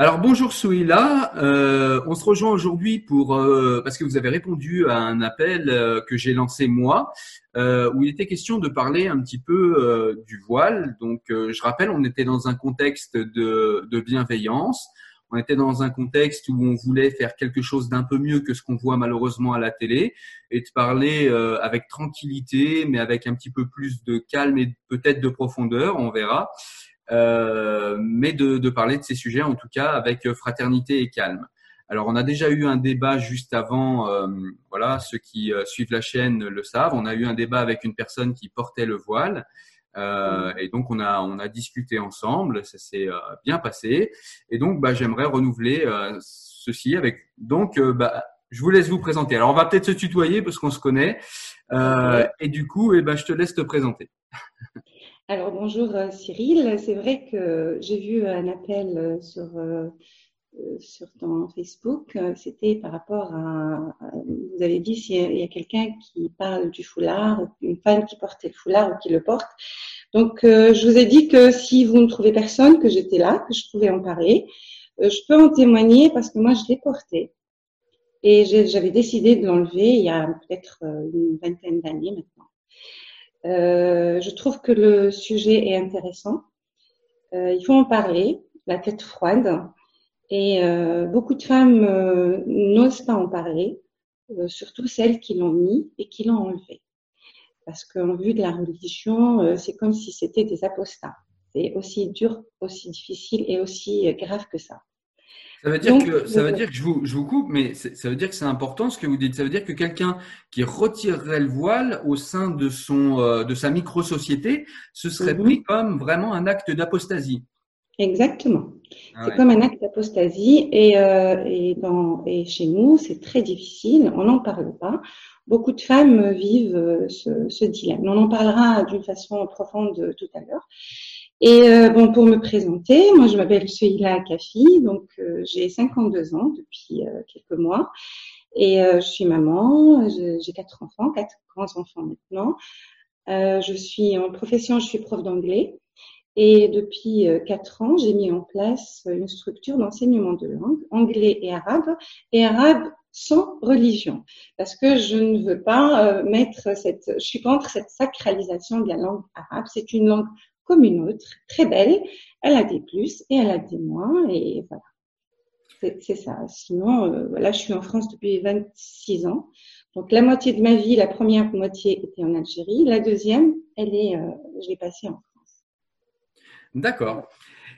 Alors bonjour Souila, euh, on se rejoint aujourd'hui pour euh, parce que vous avez répondu à un appel euh, que j'ai lancé moi euh, où il était question de parler un petit peu euh, du voile. Donc je rappelle, on était dans un contexte de, de, bienveillance, on était dans un contexte où on voulait faire quelque chose d'un peu mieux que ce qu'on voit malheureusement à la télé et de parler avec tranquillité, mais avec un petit peu plus de calme et peut-être de profondeur, on verra. Euh, mais de, de, parler de ces sujets en tout cas avec fraternité et calme. Alors on a déjà eu un débat juste avant, euh, voilà, ceux qui euh, suivent la chaîne le savent. On a eu un débat avec une personne qui portait le voile. Euh, et donc on a on a discuté ensemble, ça s'est euh, bien passé. Et donc bah, j'aimerais renouveler ceci avec donc bah, je vous laisse vous présenter. Alors on va peut-être se tutoyer parce qu'on se connaît. et du coup, et eh ben, je te laisse te présenter. Alors bonjour euh, Cyril, c'est vrai que j'ai vu un appel euh, sur, euh, sur ton Facebook, c'était par rapport à, vous avez dit s'il y a, quelqu'un qui parle du foulard, une femme qui portait le foulard ou qui le porte. Donc je vous ai dit que si vous ne trouvez personne, que j'étais là, que je pouvais en parler, je peux en témoigner parce que moi je l'ai porté. Et j'avais décidé de l'enlever il y a peut-être une vingtaine d'années maintenant. Euh, je trouve que le sujet est intéressant. Euh, il faut en parler, la tête froide. Et euh, beaucoup de femmes euh, n'osent pas en parler, euh, surtout celles qui l'ont mis et qui l'ont enlevé. Parce qu'en vue de la religion, c'est comme si c'était des apostats. C'est aussi dur, aussi difficile et aussi grave que ça. Ça veut dire que ça veut dire que je vous, je vous coupe, mais ça veut dire que c'est important ce que vous dites. Ça veut dire que quelqu'un qui retirerait le voile au sein de son euh, de sa micro société, ce serait mhm. pris comme vraiment un acte d'apostasie. Exactement. Ah c'est comme un acte d'apostasie et, euh, et, chez nous, c'est très difficile. On n'en parle pas. Beaucoup de femmes vivent euh, ce, ce dilemme. On en parlera d'une façon profonde tout à l'heure. Et euh, bon, pour me présenter, moi je m'appelle Suila Kafi, donc euh, j'ai 52 ans depuis euh, quelques mois et euh, je suis maman, j'ai quatre enfants, quatre grands enfants maintenant. je suis en profession, je suis prof d'anglais et depuis quatre ans, j'ai mis en place une structure d'enseignement de langue, anglais et arabe, et arabe sans religion, parce que je ne veux pas mettre cette, je suis contre cette sacralisation de la langue arabe. C'est une langue comme une autre, très belle. Elle a des plus et elle a des moins, et voilà. C'est ça. Sinon, euh, voilà, je suis en France depuis 26 ans. Donc la moitié de ma vie, la première moitié était en Algérie, la deuxième, elle est, euh, je l'ai passée en France. D'accord.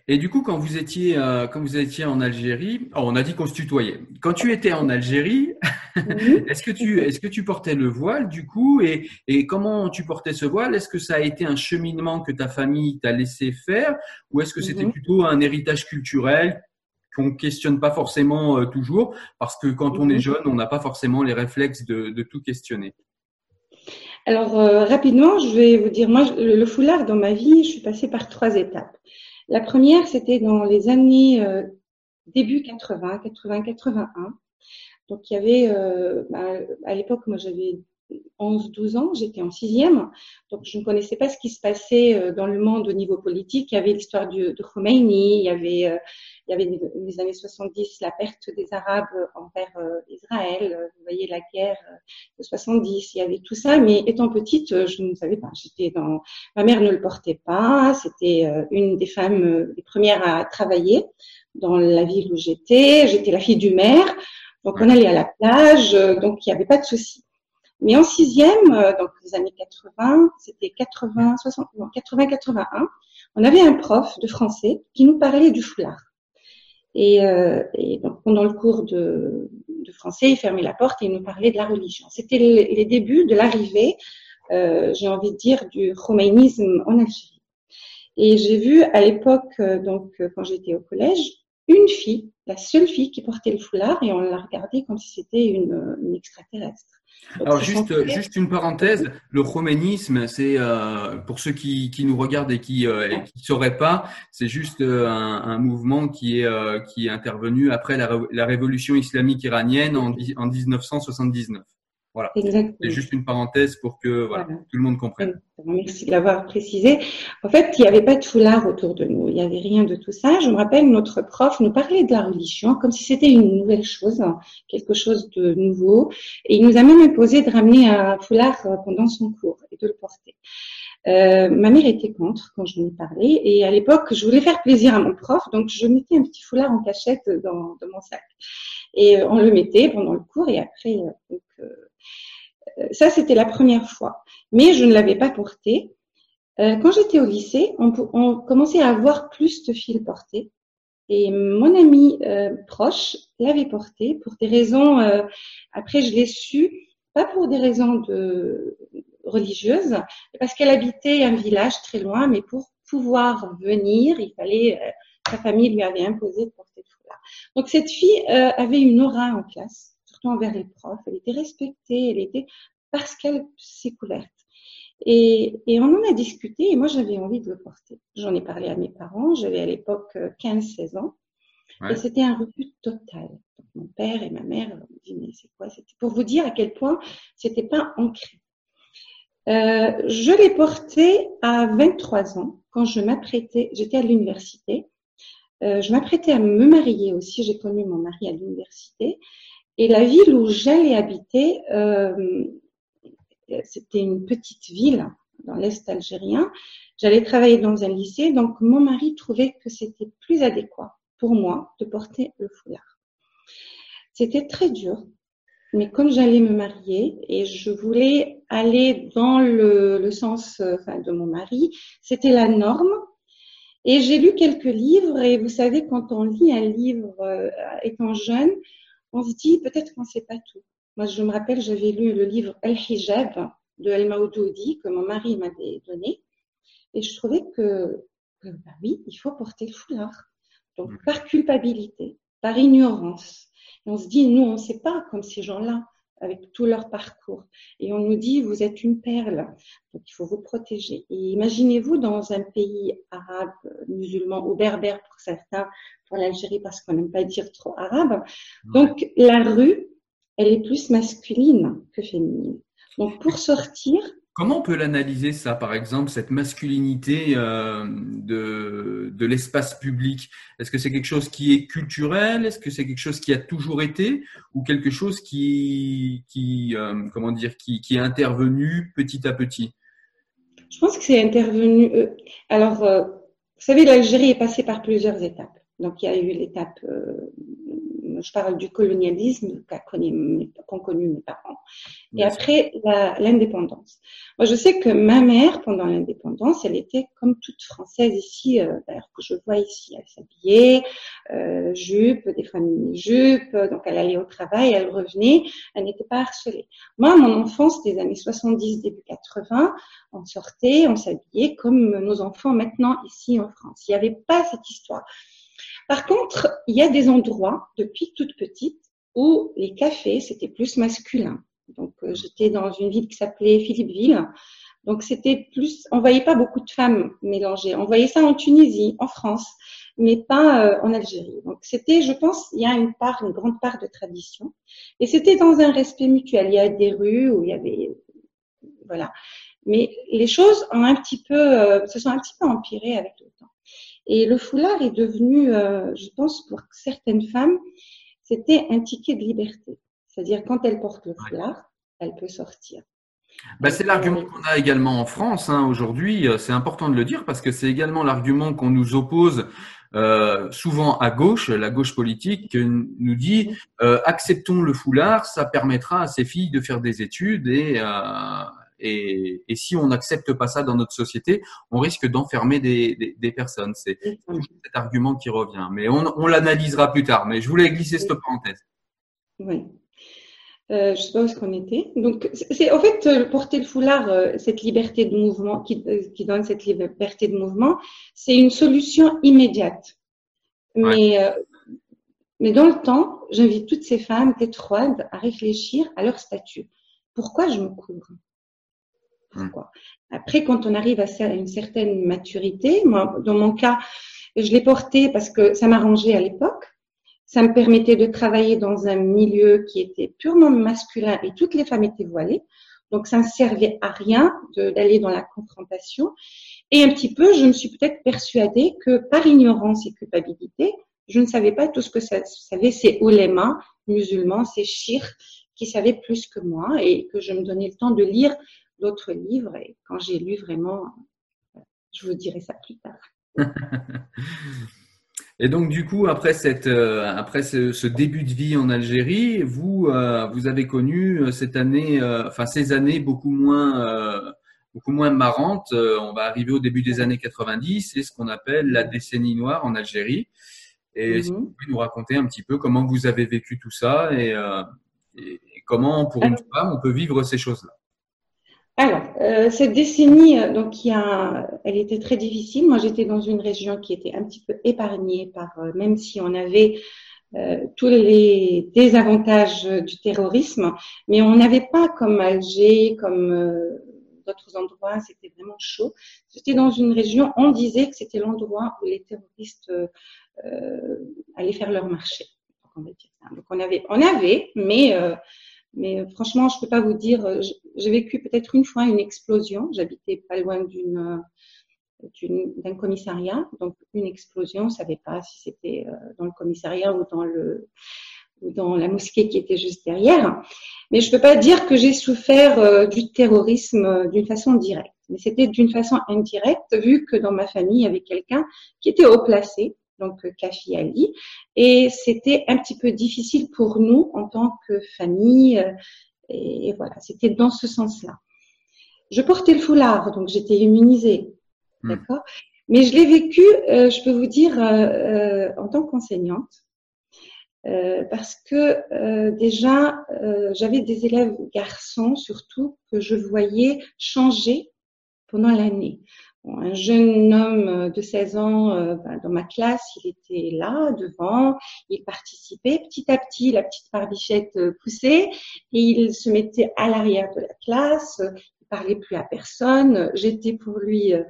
Et du coup, quand vous étiez, euh, quand vous étiez en Algérie, oh, on a dit qu'on se tutoyait. Quand tu étais en Algérie, mhm. est-ce que tu, est-ce que tu portais le voile du coup et, et comment tu portais ce voile? Est-ce que ça a été un cheminement que ta famille t'a laissé faire ou est-ce que c'était mhm. plutôt un héritage culturel qu'on questionne pas forcément euh, toujours parce que quand on est mhm. jeune, on n'a pas forcément les réflexes de, de tout questionner? Alors euh, rapidement, je vais vous dire, moi, le foulard dans ma vie, je suis passée par trois étapes. La première, c'était dans les années euh, début 80, 80, 81. Donc, il y avait, euh, bah, à l'époque, moi, j'avais 11, 12 ans, j'étais en sixième, donc je ne connaissais pas ce qui se passait euh, dans le monde au niveau politique. Il y avait l'histoire de Khomeini, il y avait, euh, il y avait les années 70 la perte des Arabes envers Israël. Vous voyez la guerre de 70, il y avait tout ça. Mais étant petite, je ne savais pas. J'étais dans, ma mère ne le portait pas. C'était une des femmes les premières à travailler dans la ville où j'étais. J'étais la fille du maire. Donc on allait à la plage, donc il n'y avait pas de souci. Mais en sixième, euh, donc les années 80, c'était 80, 60, 80, 81, on avait un prof de français qui nous parlait du foulard. Et, euh, et donc pendant le cours de, de, français, il fermait la porte et il nous parlait de la religion. C'était les, débuts de l'arrivée, euh, j'ai envie de dire, du romanisme en Algérie. Et j'ai vu à l'époque, euh, donc quand j'étais au collège, une fille, la seule fille qui portait le foulard, et on la regardait comme si c'était une, une extraterrestre. Alors juste, juste une parenthèse, le romanisme, c'est euh, pour ceux qui, qui, nous regardent et qui ne euh, sauraient pas, c'est juste euh, un, un, mouvement qui est, euh, qui est intervenu après la, la révolution islamique iranienne en, en 1979. Voilà. C'est juste une parenthèse pour que voilà, tout le monde comprenne. Merci de l'avoir précisé. En fait, il n'y avait pas de foulard autour de nous. Il n'y avait rien de tout ça. Je me rappelle, notre prof nous parlait de la religion comme si c'était une nouvelle chose, hein, quelque chose de nouveau. Et il nous a même imposé de ramener un foulard pendant son cours et de le porter. Euh, ma mère était contre quand je lui ai parlé et à l'époque, je voulais faire plaisir à mon prof, donc je mettais un petit foulard en cachette dans, dans mon sac. Et on le mettait pendant le cours et après, euh, euh, ça c'était la première fois. Mais je ne l'avais pas porté. quand j'étais au lycée, on, commençait à avoir plus de fils portés. Et mon ami proche l'avait porté pour des raisons, après je l'ai su, pas pour des raisons de, religieuse, parce qu'elle habitait un village très loin, mais pour pouvoir venir, il fallait, euh, sa famille lui avait imposé de porter le foulard. Donc cette fille euh, avait une aura en classe, surtout envers les profs. Elle était respectée, elle était parce qu'elle s'est couverte. Et, et, on en a discuté et moi j'avais envie de le porter. J'en ai parlé à mes parents, j'avais à l'époque 15-16 euh, ans. Et c'était un refus total. Donc, mon père et ma mère m'ont dit mais c'est quoi? C'était pour vous dire à quel point c'était pas ancré. Euh, je l'ai porté à 23 ans, quand je m'apprêtais, j'étais à l'université. Euh, je m'apprêtais à me marier aussi, j'ai connu mon mari à l'université. Et la ville où j'allais habiter, euh, c'était une petite ville dans l'Est algérien. J'allais travailler dans un lycée, donc mon mari trouvait que c'était plus adéquat pour moi de porter le foulard. C'était très dur mais comme j'allais me marier et je voulais aller dans le, sens de mon mari, c'était la norme. Et j'ai lu quelques livres et vous savez, quand on lit un livre euh, étant jeune, on se dit peut-être qu'on ne sait pas tout. Moi, je me rappelle, j'avais lu le livre Al-Hijab de Al-Maoudoudi que mon mari m'avait donné. Et je trouvais que, que bah oui, il faut porter le foulard. Donc, par culpabilité, par ignorance, on se dit, nous, on ne sait pas comme ces gens-là, avec tout leur parcours. Et on nous dit, vous êtes une perle, donc il faut vous protéger. Et imaginez-vous dans un pays arabe, musulman ou berbère pour certains, pour l'Algérie parce qu'on n'aime pas dire trop arabe. Donc la rue, elle est plus masculine que féminine. Donc pour sortir, Comment on peut l'analyser ça, par exemple, cette masculinité euh, de, de l'espace public? Est-ce que c'est quelque chose qui est culturel? Est-ce que c'est quelque chose qui a toujours été? Ou quelque chose qui, qui euh, comment dire, qui, qui, est intervenu petit à petit? Je pense que c'est intervenu. Euh, alors, vous savez, l'Algérie est passée par plusieurs étapes. Donc, il y a eu l'étape je parle du colonialisme qu'ont connu mes parents. Et après, l'indépendance. Moi, je sais que ma mère, pendant l'indépendance, elle était comme toute française ici, euh, que je vois ici. Elle s'habillait, euh, jupe, des fois mini-jupe, donc elle allait au travail, elle revenait, elle n'était pas harcelée. Moi, mon enfance des années 70, début 80, on sortait, on s'habillait comme nos enfants maintenant ici en France. Il n'y avait pas cette histoire. Par contre, il y a des endroits, depuis toute petite, où les cafés, c'était plus masculin. Donc, euh, j'étais dans une ville qui s'appelait Philippeville. Donc, c'était plus, on voyait pas beaucoup de femmes mélangées. On voyait ça en Tunisie, en France, mais pas euh, en Algérie. Donc, c'était, je pense, il y a une part, une grande part de tradition. Et c'était dans un respect mutuel. Il y a des rues où il y avait, voilà. Mais les choses ont un petit peu, euh, se sont un petit peu empirées avec le temps. Et le foulard est devenu, euh, je pense, pour certaines femmes, c'était un ticket de liberté. C'est-à-dire, quand elle porte le foulard, elle peut sortir. Bah, c'est l'argument qu'on a également en France hein, aujourd'hui. Euh, c'est important de le dire parce que c'est également l'argument qu'on nous oppose euh, souvent à gauche, la gauche politique, qui nous dit euh, acceptons le foulard, ça permettra à ces filles de faire des études et, euh, et, et si on n'accepte pas ça dans notre société, on risque d'enfermer des, des, des, personnes. C'est toujours cet argument qui revient. Mais on, on l'analysera plus tard. Mais je voulais glisser cette parenthèse. Oui. Euh, je sais pas où est-ce qu'on était. Donc, c'est en fait euh, porter le foulard, euh, cette liberté de mouvement qui, euh, qui, donne cette liberté de mouvement, c'est une solution immédiate. Mais, ouais. mais dans le temps, j'invite toutes ces femmes tétroides à réfléchir à leur statut. Pourquoi je me couvre? Pourquoi. Après, quand on arrive à une certaine maturité, moi, dans mon cas, je l'ai porté parce que ça m'arrangeait à l'époque. Ça me permettait de travailler dans un milieu qui était purement masculin et toutes les femmes étaient voilées. Donc, ça ne servait à rien d'aller dans la confrontation. Et un petit peu, je me suis peut-être persuadée que par ignorance et culpabilité, je ne savais pas tout ce que ça savait ces oulémas musulmans, ces chirs qui savaient plus que moi et que je me donnais le temps de lire d'autres livres. Et quand j'ai lu vraiment, je vous dirai ça plus tard. Et donc, du coup, après, cette, euh, après ce, début de vie en Algérie, vous, euh, vous avez connu euh, cette année, enfin ces années beaucoup moins, beaucoup moins marrantes. on va arriver au début des années 90, c'est ce qu'on appelle la décennie noire en Algérie. Et si vous pouvez nous raconter un petit peu comment vous avez vécu tout ça et, et comment, pour une femme, on peut vivre ces choses-là. Alors, euh, cette décennie, euh, donc, il a, elle était très difficile. Moi, j'étais dans une région qui était un petit peu épargnée par, euh, même si on avait tous les désavantages du terrorisme, mais on n'avait pas comme Alger, comme d'autres endroits, c'était vraiment chaud. J'étais dans une région, on disait que c'était l'endroit où les terroristes allaient faire leur marché. Donc on avait, on avait, mais mais euh, franchement, je peux pas vous dire. Euh, j'ai vécu peut-être une fois une explosion. J'habitais pas loin d'une d'un commissariat, donc une explosion. On savait pas si c'était euh, dans le commissariat ou dans le ou dans la mosquée qui était juste derrière. Mais je peux pas dire que j'ai souffert du terrorisme d'une façon directe. Mais c'était d'une façon indirecte, vu que dans ma famille, il y avait quelqu'un qui était haut placé, donc Kafi Ali. Et c'était un petit peu difficile pour nous en tant que famille. Euh, et voilà, c'était dans ce sens-là. Je portais le foulard, donc j'étais immunisée. Hmm. D'accord? Mais je l'ai vécu, euh, je peux vous dire, euh, en tant qu'enseignante. parce que déjà, j'avais des élèves garçons surtout que je voyais changer pendant l'année un jeune homme de 16 ans euh, ben, dans ma classe, il était là, devant, il participait. Petit à petit, la petite barbichette euh, poussait et il se mettait à l'arrière de la classe, il parlait plus à personne. J'étais pour lui euh,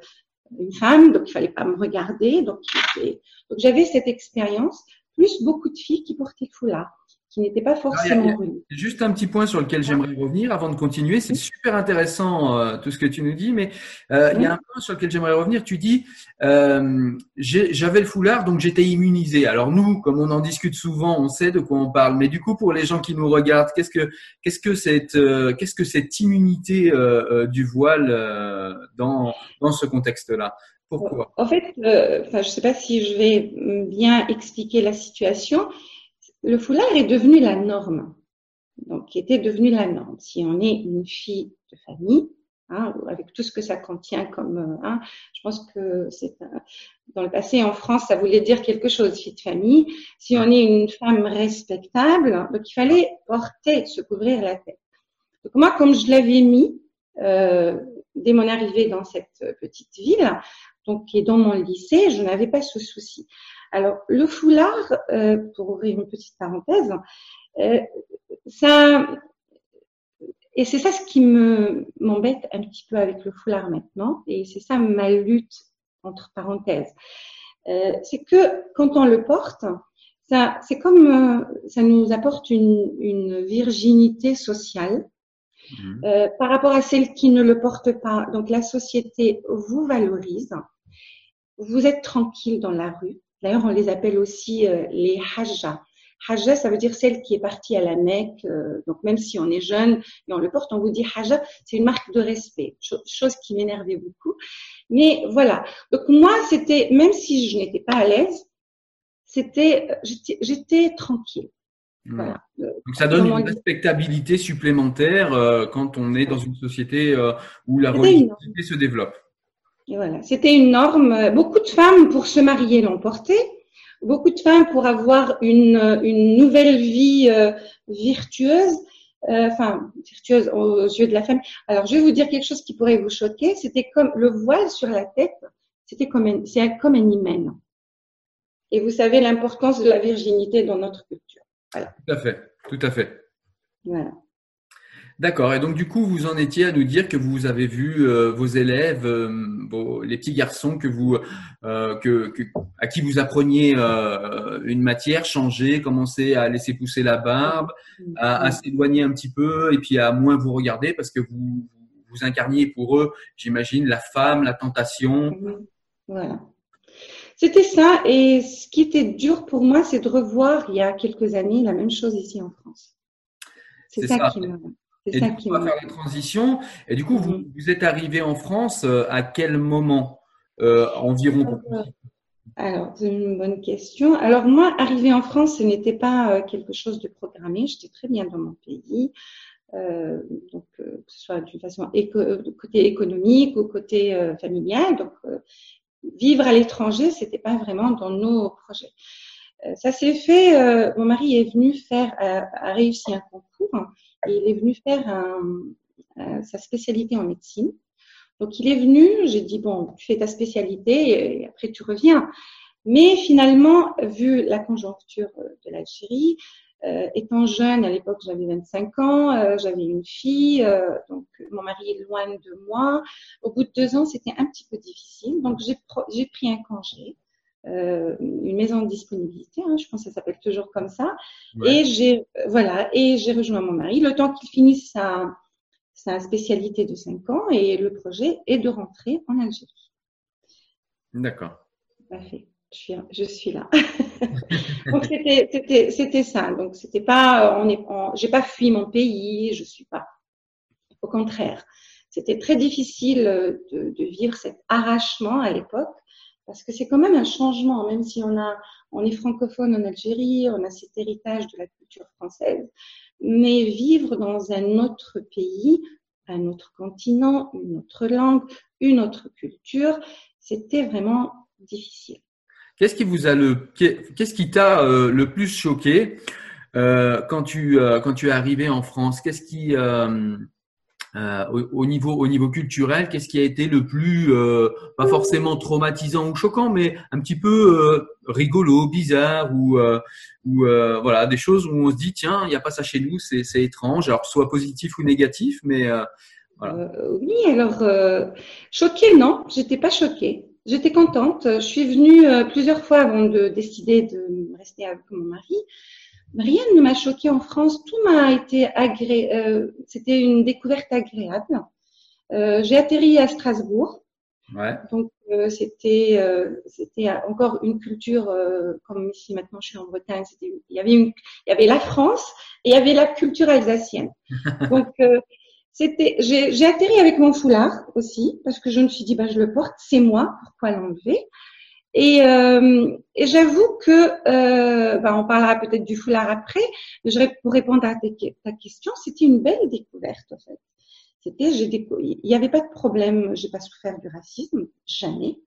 une femme, donc il fallait pas me regarder. Donc, donc j'avais cette expérience, plus beaucoup de filles qui portaient le foulard qui n'était pas forcément Juste un petit point sur lequel j'aimerais revenir avant de continuer. C'est super intéressant euh, tout ce que tu nous dis, mais euh, il y a un point sur lequel j'aimerais revenir. Tu dis, euh, j'avais le foulard, donc j'étais immunisé. Alors nous, comme on en discute souvent, on sait de quoi on parle. Mais du coup, pour les gens qui nous regardent, qu'est-ce que qu'est-ce que cette qu'est-ce que cette immunité du voile dans dans ce contexte-là? Pourquoi? En fait, je ne sais pas si je vais bien expliquer la situation le foulard est devenu la norme. Donc, qui était devenu la norme. Si on est une fille de famille, hein, avec tout ce que ça contient comme, euh, hein, je pense que c'est dans le passé en France, ça voulait dire quelque chose, fille de famille. Si on est une femme respectable, donc il fallait porter, se couvrir la tête. Donc moi, comme je l'avais mis euh, dès mon arrivée dans cette petite ville, donc qui est dans mon lycée, je n'avais pas ce souci. Alors, le foulard, euh, pour ouvrir une petite parenthèse, euh, ça, et c'est ça ce qui me m'embête un petit peu avec le foulard maintenant, et c'est ça ma lutte entre parenthèses. Euh, c'est que quand on le porte, ça, c'est comme ça nous apporte une, une virginité sociale mmh. par rapport à celles qui ne le portent pas. Donc la société vous valorise, vous êtes tranquille dans la rue, D'ailleurs, on les appelle aussi euh, les hajja. Hajja, ça veut dire celle qui est partie à la Mecque. Euh, donc, même si on est jeune et on le porte, on vous dit hajja, c'est une marque de respect, chose qui m'énervait beaucoup. Mais voilà. Donc, moi, c'était, même si je n'étais pas à l'aise, c'était, j'étais tranquille. Hmm. Voilà. Donc ça donne une respectabilité supplémentaire euh, quand on est dans une société où la religiosité se développe voilà, c'était une norme. Beaucoup de femmes pour se marier l'ont porté. Beaucoup de femmes pour avoir une, une nouvelle vie euh, virtueuse, euh, enfin virtueuse aux yeux de la femme. Alors je vais vous dire quelque chose qui pourrait vous choquer. C'était comme le voile sur la tête. C'était comme c'est comme un hymen. Et vous savez l'importance de la virginité dans notre culture. Tout à fait, tout à fait. Voilà. D'accord. Et donc du coup, vous en étiez à nous dire que vous avez vu euh, vos élèves, euh, les petits garçons que vous, euh, que, à qui vous appreniez une matière, changer, commencer à laisser pousser la barbe, à, s'éloigner un petit peu et puis à moins vous regarder parce que vous vous incarniez pour eux, j'imagine, la femme, la tentation. Voilà. C'était ça. Et ce qui était dur pour moi, c'est de revoir il y a quelques années la même chose ici en France. C'est ça, qui m'a et ça on va faire la transition. Et du coup, vous, mhm. vous êtes arrivé en France euh, à quel moment euh, environ? Alors, c'est une bonne question. Alors, moi, arriver en France, ce n'était pas euh, quelque chose de programmé. J'étais très bien dans mon pays. Euh, donc, que ce soit d'une façon côté économique ou côté familial. Donc, vivre à l'étranger, c'était pas vraiment dans nos projets. Ça s'est fait. mon mari est venu faire, a réussi un concours il est venu faire sa spécialité en médecine. Donc, il est venu, j'ai dit, bon, tu fais ta spécialité et après tu reviens. Mais finalement, vu la conjoncture de l'Algérie, euh, étant jeune, à l'époque j'avais 25 ans, euh, j'avais une fille, euh, donc mon mari est loin de moi. Au bout de deux ans, c'était un petit peu difficile, donc j'ai pris un congé. Euh, une maison de disponibilité, hein, je pense que ça s'appelle toujours comme ça. Et j'ai voilà, et j'ai rejoint mon mari le temps qu'il finisse sa, sa spécialité de 5 ans et le projet est de rentrer en Algérie. D'accord. Parfait. Je suis, je suis là. Donc c'était c'était ça. Donc c'était pas on est j'ai pas fui mon pays, je suis pas. Au contraire, c'était très difficile de, de vivre cet arrachement à l'époque parce que c'est quand même un changement, même si on, a, on est francophone en Algérie, on a cet héritage de la culture française, mais vivre dans un autre pays, un autre continent, une autre langue, une autre culture, c'était vraiment difficile. Qu'est-ce qui vous a le, qu'est-ce qui t'a euh, le plus choqué euh, quand tu euh, quand tu es arrivé en France? Qu'est-ce qui euh, au, niveau au niveau culturel, qu'est-ce qui a été le plus euh, pas forcément traumatisant ou choquant, mais un petit peu euh, rigolo, bizarre ou ou voilà des choses où on se dit tiens il n'y a pas ça chez nous, c'est c'est étrange, alors soit positif ou négatif, mais voilà. oui alors choquée non, j'étais pas choquée. J'étais contente. Je suis venue plusieurs fois avant de décider de rester avec mon mari rien ne m'a choqué en France. Tout m'a été agréable. Euh, c'était une découverte agréable. Euh, j'ai atterri à Strasbourg. Ouais. Donc euh, c'était euh, c'était encore une culture euh, comme ici maintenant je suis en Bretagne. Il y avait une, il y avait la France et il y avait la culture alsacienne. Donc c'était j'ai atterri avec mon foulard aussi parce que je me suis dit bah je le porte, c'est moi, pourquoi l'enlever? Et, euh, et j'avoue que, euh, bah, on parlera peut-être du foulard après, mais je, pour répondre à ta question, c'était une belle découverte en fait. C'était, il n'y avait pas de problème, j'ai pas souffert du racisme, jamais.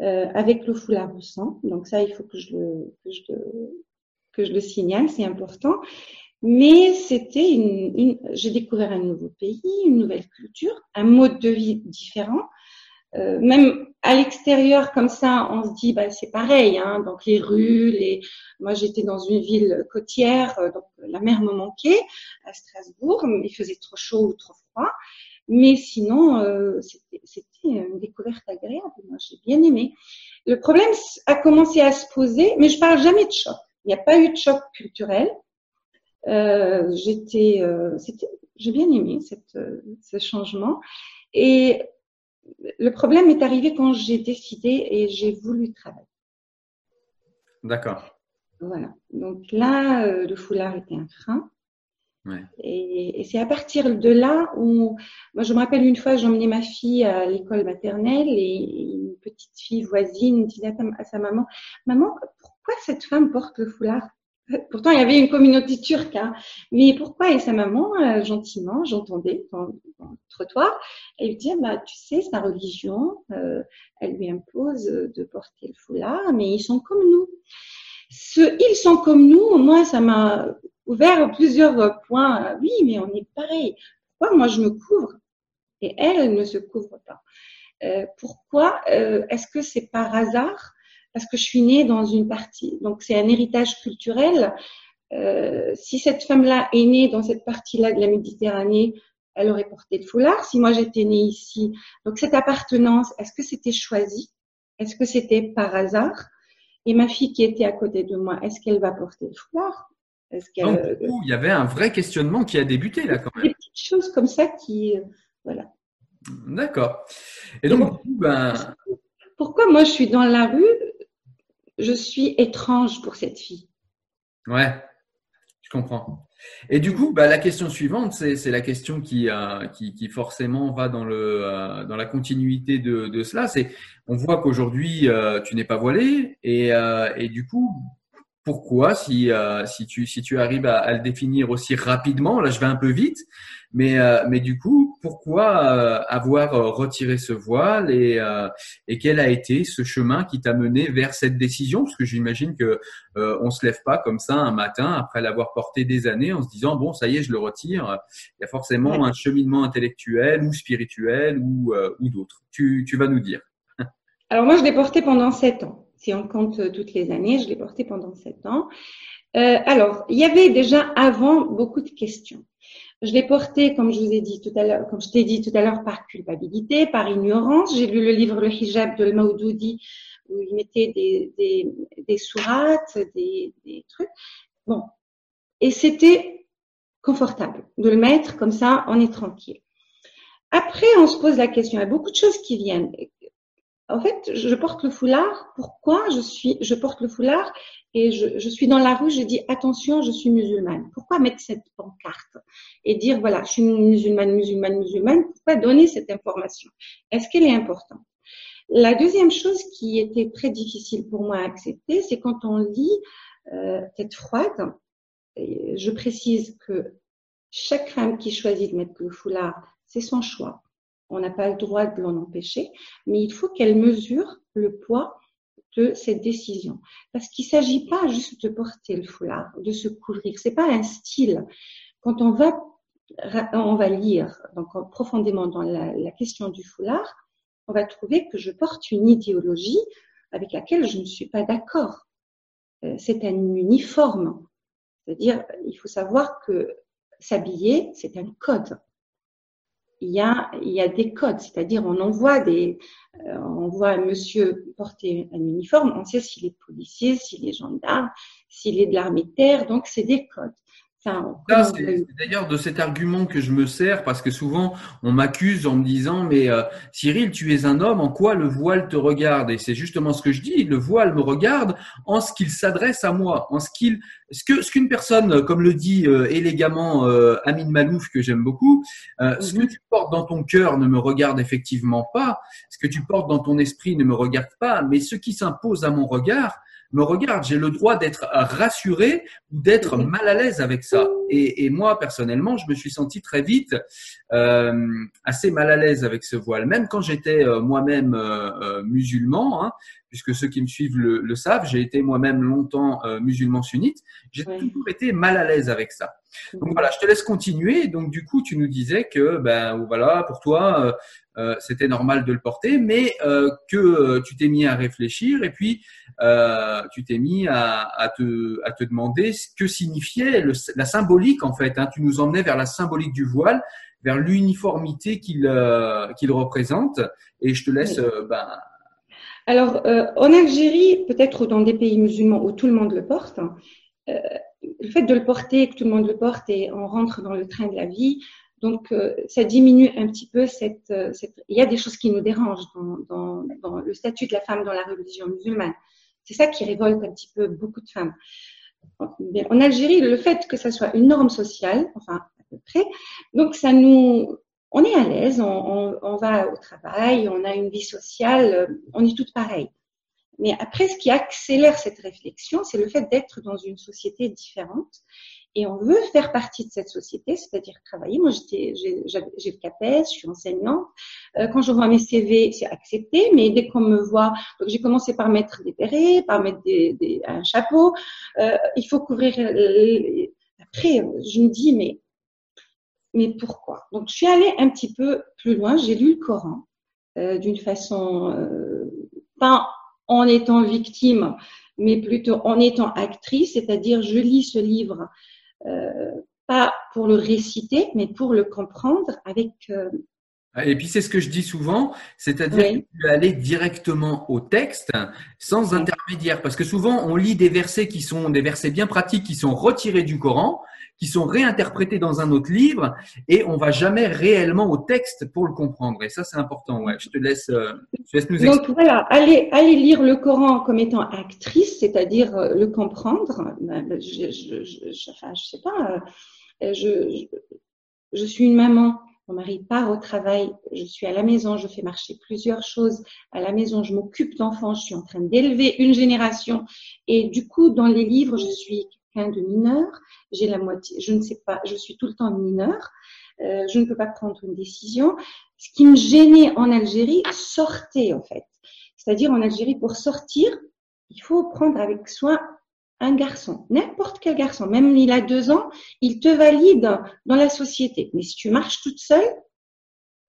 Euh, avec le foulard au sang, donc ça, il faut que je le, que je le, que je le signale, c'est important. Mais c'était une, une j'ai découvert un nouveau pays, une nouvelle culture, un mode de vie différent. Euh, même à l'extérieur comme ça, on se dit bah c'est pareil. Hein, donc les rues, les. Moi j'étais dans une ville côtière, euh, donc la mer me manquait à Strasbourg. Il faisait trop chaud ou trop froid, mais sinon euh, c'était une découverte agréable. Moi j'ai bien aimé. Le problème a commencé à se poser, mais je parle jamais de choc. Il n'y a pas eu de choc culturel. Euh, j'étais, euh, j'ai bien aimé cette, ce changement. Et le problème est arrivé quand j'ai décidé et j'ai voulu travailler. D'accord. Voilà. Donc là, euh, le foulard était un frein. Ouais. Et, c'est à partir de là où, moi je me rappelle une fois, j'emmenais ma fille à l'école maternelle et une petite fille voisine disait à sa maman, maman, pourquoi cette femme porte le foulard? Pourtant, il y avait une communauté turque. Hein. Mais pourquoi Et sa maman, euh, gentiment, j'entendais dans, le trottoir, elle lui disait, bah, tu sais, sa religion, euh, elle lui impose de porter le foulard, mais ils sont comme nous. Ce, ils sont comme nous, moi, ça m'a ouvert plusieurs points. Oui, mais on est pareil. Pourquoi moi, je me couvre et elle, elle ne se couvre pas? Euh, Pourquoi Est-ce que c'est par hasard parce que je suis née dans une partie, donc c'est un héritage culturel euh, si cette femme-là est née dans cette partie-là de la Méditerranée, elle aurait porté le foulard. Si moi j'étais née ici, donc cette appartenance, est-ce que c'était choisi? Est-ce que c'était par hasard? Et ma fille qui était à côté de moi, est-ce qu'elle va porter le foulard? Donc, il y avait un vrai questionnement qui a débuté là quand même. Des petites choses comme ça qui, euh, voilà. D'accord. Et donc, ben... pourquoi moi je suis dans la rue Je suis étrange pour cette fille. Ouais, je comprends. Et du coup, bah, la question suivante, c'est la question qui, euh, qui, qui, forcément va dans, le, euh, dans la continuité de, de cela. C'est, on voit qu'aujourd'hui, tu n'es pas voilé et, et du coup, pourquoi si, euh, si, tu, si tu arrives à, le définir aussi rapidement, là je vais un peu vite, mais, euh, mais du coup, pourquoi euh, avoir retiré ce voile et, et quel a été ce chemin qui t'a mené vers cette décision? Parce que j'imagine que on se lève pas comme ça un matin après l'avoir porté des années en se disant bon ça y est je le retire. Il y a forcément un cheminement intellectuel ou spirituel ou, ou d'autres. Tu, tu vas nous dire. Alors moi je l'ai porté pendant sept ans si on compte euh, toutes les années. Je l'ai porté pendant sept ans. Euh, alors, il y avait déjà avant beaucoup de questions. Je l'ai porté, comme je vous ai dit tout à l'heure, comme je t'ai dit tout à l'heure, par culpabilité, par ignorance. J'ai lu le livre Le Hijab de Maudoudi où il mettait des, des, des sourates, des, des trucs. Bon. Et c'était confortable de le mettre comme ça, on est tranquille. Après, on se pose la question, il y a beaucoup de choses qui viennent en fait, je porte le foulard. Pourquoi je suis, je porte le foulard et je, je, suis dans la rue, je dis attention, je suis musulmane. Pourquoi mettre cette pancarte et dire voilà, je suis musulmane, musulmane, musulmane. Pourquoi donner cette information? Est-ce qu'elle est importante? La deuxième chose qui était très difficile pour moi à accepter, c'est quand on lit euh, tête froide. je précise que chaque femme qui choisit de mettre le foulard, c'est son choix on n'a pas le droit de l'en empêcher, mais il faut qu'elle mesure le poids de cette décision. Parce qu'il ne s'agit pas juste de porter le foulard, de se couvrir. C'est pas un style. Quand on va, on va lire donc profondément dans la, la question du foulard, on va trouver que je porte une idéologie avec laquelle je ne suis pas d'accord. Euh, c'est un uniforme. C'est-à-dire, il faut savoir que s'habiller, c'est un code il y a, il y a des codes, c'est-à-dire on envoie des, euh, on voit un monsieur porter un uniforme, on sait s'il est policier, s'il est gendarme, s'il est de l'armée de terre, donc c'est des codes c'est d'ailleurs de cet argument que je me sers parce que souvent on m'accuse en me disant mais euh, Cyril tu es un homme en quoi le voile te regarde? Et c'est justement ce que je dis le voile me regarde en ce qu'il s'adresse à moi en ce qu'il ce que ce qu'une personne comme le dit euh, élégamment euh, Amine Malouf que j'aime beaucoup ce que mhm. tu portes dans ton cœur ne me regarde effectivement pas ce que tu portes dans ton esprit ne me regarde pas mais ce qui s'impose à mon regard me regarde. J'ai le droit d'être rassuré ou d'être mhm. mal à l'aise avec ça. Et, et, moi, personnellement, je me suis senti très vite euh, assez mal à l'aise avec ce voile. Même quand j'étais euh, moi-même euh, musulman, hein, puisque ceux qui me suivent le, le savent, j'ai été moi-même longtemps euh, musulman sunnite, j'ai toujours été mal à l'aise avec ça. Donc voilà, je te laisse continuer. Donc du coup, tu nous disais que ben voilà, pour toi, euh, c'était normal de le porter, mais euh, que euh, tu t'es mis à réfléchir et puis tu t'es mis à, te, à te demander ce que signifiait la symbolique en fait. Hein. Tu nous emmenais vers la symbolique du voile, vers l'uniformité qu'il qu'il représente. Et je te laisse. Ben, alors, en Algérie, peut-être dans des pays musulmans où tout le monde le porte, le fait de le porter, que tout le monde le porte et on rentre dans le train de la vie, donc, euh, ça diminue un petit peu cette, euh, cette, Il y a des choses qui nous dérangent dans, dans, dans, le statut de la femme dans la religion musulmane. C'est ça qui révolte un petit peu beaucoup de femmes. En Algérie, le fait que ça soit une norme sociale, enfin à peu près, donc ça nous, on est à l'aise, on, on, on va au travail, on a une vie sociale, on est toutes pareilles. Mais après, ce qui accélère cette réflexion, c'est le fait d'être dans une société différente et on veut faire partie de cette société, c'est-à-dire travailler. Moi, j'ai le CAPES, je suis enseignante. Euh, quand je vois mes CV, c'est accepté, mais dès qu'on me voit, j'ai commencé par mettre des bérets, par mettre des, des, un chapeau. Euh, il faut couvrir. Après, je me dis, mais, mais pourquoi? Donc, je suis allée un petit peu plus loin. J'ai lu le Coran euh, d'une façon, euh, pas en étant victime, mais plutôt en étant actrice, c'est-à-dire je lis ce livre euh, pas pour le réciter, mais pour le comprendre avec euh, et puis c'est ce que je dis souvent, c'est-à-dire que tu peux aller directement au texte sans intermédiaire, parce que souvent on lit des versets qui sont des versets bien pratiques qui sont retirés du Coran, qui sont réinterprétés dans un autre livre, et on va jamais réellement au texte pour le comprendre. Et ça c'est important. Ouais, je te laisse, euh, je laisse nous expliquer. Donc voilà, allez, allez lire le Coran comme étant actrice, c'est-à-dire euh, le comprendre. Ben, ben, je, je, je, enfin, je sais pas. Euh, je, je suis une maman mon mari part au travail, je suis à la maison, je fais marcher plusieurs choses à la maison, je m'occupe d'enfants, je suis en train d'élever une génération. Et du coup, dans les livres, je suis quelqu'un de mineur, j'ai la moitié, je ne sais pas, je suis tout le temps mineur, euh, je ne peux pas prendre une décision. Ce qui me gênait en Algérie, sortait en fait. C'est-à-dire en Algérie, pour sortir, il faut prendre avec soi un garçon, n'importe quel garçon, même il a deux ans, il te valide dans la société. Mais si tu marches toute seule,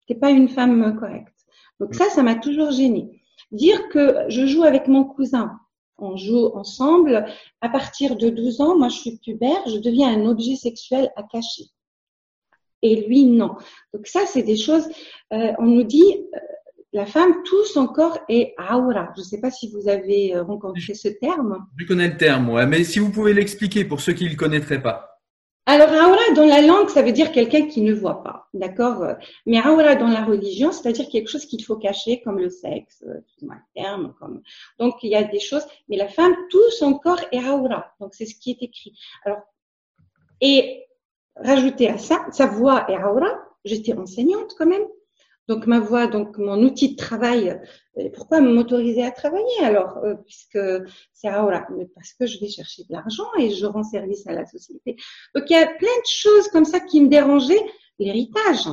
t'es pas une femme correcte. Donc ça, ça m'a toujours gênée. Dire que je joue avec mon cousin, on joue ensemble, à partir de 12 ans, moi je suis pubère, je deviens un objet sexuel à cacher. Et lui, non. Donc ça, c'est des choses, euh, on nous dit, euh, la femme, tout son corps est aura. Je ne sais pas si vous avez euh, rencontré ce terme. Je connais le terme, ouais. mais si vous pouvez l'expliquer pour ceux qui ne le connaîtraient pas. Alors, aura dans la langue, ça veut dire quelqu'un qui ne voit pas, d'accord? Mais aura dans la religion, c'est-à-dire quelque chose qu'il faut cacher, comme le sexe, le terme, comme. Donc, il y a des choses. Mais la femme, tout son corps est aura. Donc, c'est ce qui est écrit. Alors, et rajouter à ça, sa voix est aura. J'étais enseignante quand même. Donc ma voix, donc mon outil de travail, euh, pourquoi m'autoriser à travailler alors euh, Puisque c'est voilà, parce que je vais chercher de l'argent et je rends service à la société. Donc il y a plein de choses comme ça qui me dérangeaient. L'héritage.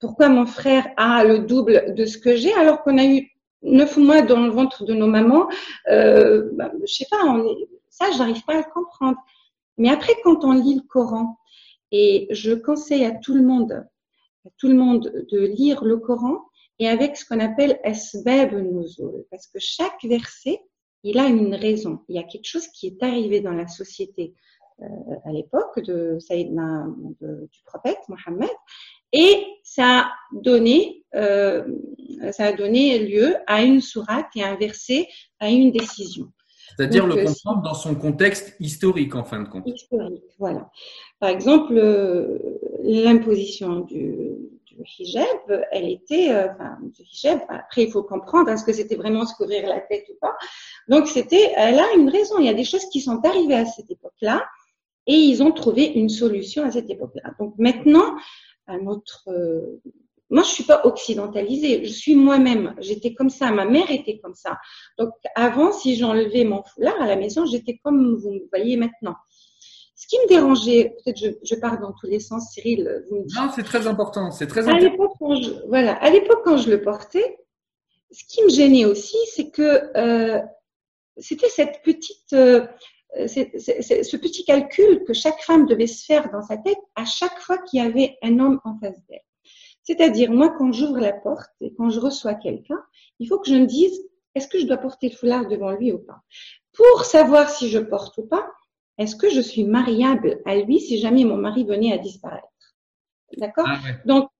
Pourquoi mon frère a le double de ce que j'ai alors qu'on a eu neuf mois dans le ventre de nos mamans euh, bah, Je sais pas, ça je n'arrive pas à le comprendre. Mais après quand on lit le Coran et je conseille à tout le monde tout le monde de lire le Coran et avec ce qu'on appelle asbab nuzul, parce que chaque verset, il a une raison. Il y a quelque chose qui est arrivé dans la société euh, à l'époque de Sayyidina, du prophète Mohammed, et ça a donné, euh, ça a donné lieu à une sourate et un verset, à une décision. C'est-à-dire le euh, comprendre dans son contexte historique, en fin de compte. Historique, voilà. Par exemple, l'imposition du, du, hijab, elle était, euh, enfin, du hijab, après il faut comprendre est-ce que c'était vraiment se couvrir la tête ou pas. Donc c'était, elle a une raison. Il y a des choses qui sont arrivées à cette époque-là et ils ont trouvé une solution à cette époque-là. Donc maintenant, notre moi, je suis pas occidentalisée. Je suis moi-même. J'étais comme ça. Ma mère était comme ça. Donc, avant, si j'enlevais mon foulard à la maison, j'étais comme vous me voyez maintenant. Ce qui me dérangeait, peut-être je, je pars dans tous les sens, Cyril. Vous me dites. Non, c'est très important. C'est très important. À l'époque, quand je, voilà, à l'époque quand je le portais, ce qui me gênait aussi, c'est que euh, c'était cette petite, euh, ce petit calcul que chaque femme devait se faire dans sa tête à chaque fois qu'il y avait un homme en face d'elle. C'est-à-dire, moi, quand j'ouvre la porte et quand je reçois quelqu'un, il faut que je me dise, est-ce que je dois porter le foulard devant lui ou pas? Pour savoir si je porte ou pas, est-ce que je suis mariable à lui si jamais mon mari venait à disparaître? D'accord? Ah Donc,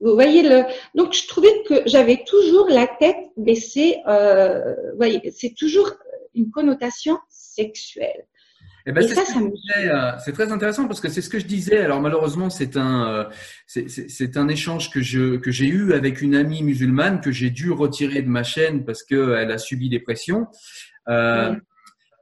vous voyez le. Donc, je trouvais que j'avais toujours la tête baissée. Euh, vous voyez, c'est toujours une connotation sexuelle. Eh ben, euh, c'est très intéressant parce que c'est ce que je disais. Alors malheureusement, c'est un, euh, c'est un échange que je que j'ai eu avec une amie musulmane que j'ai dû retirer de ma chaîne parce qu'elle a subi des pressions. Euh,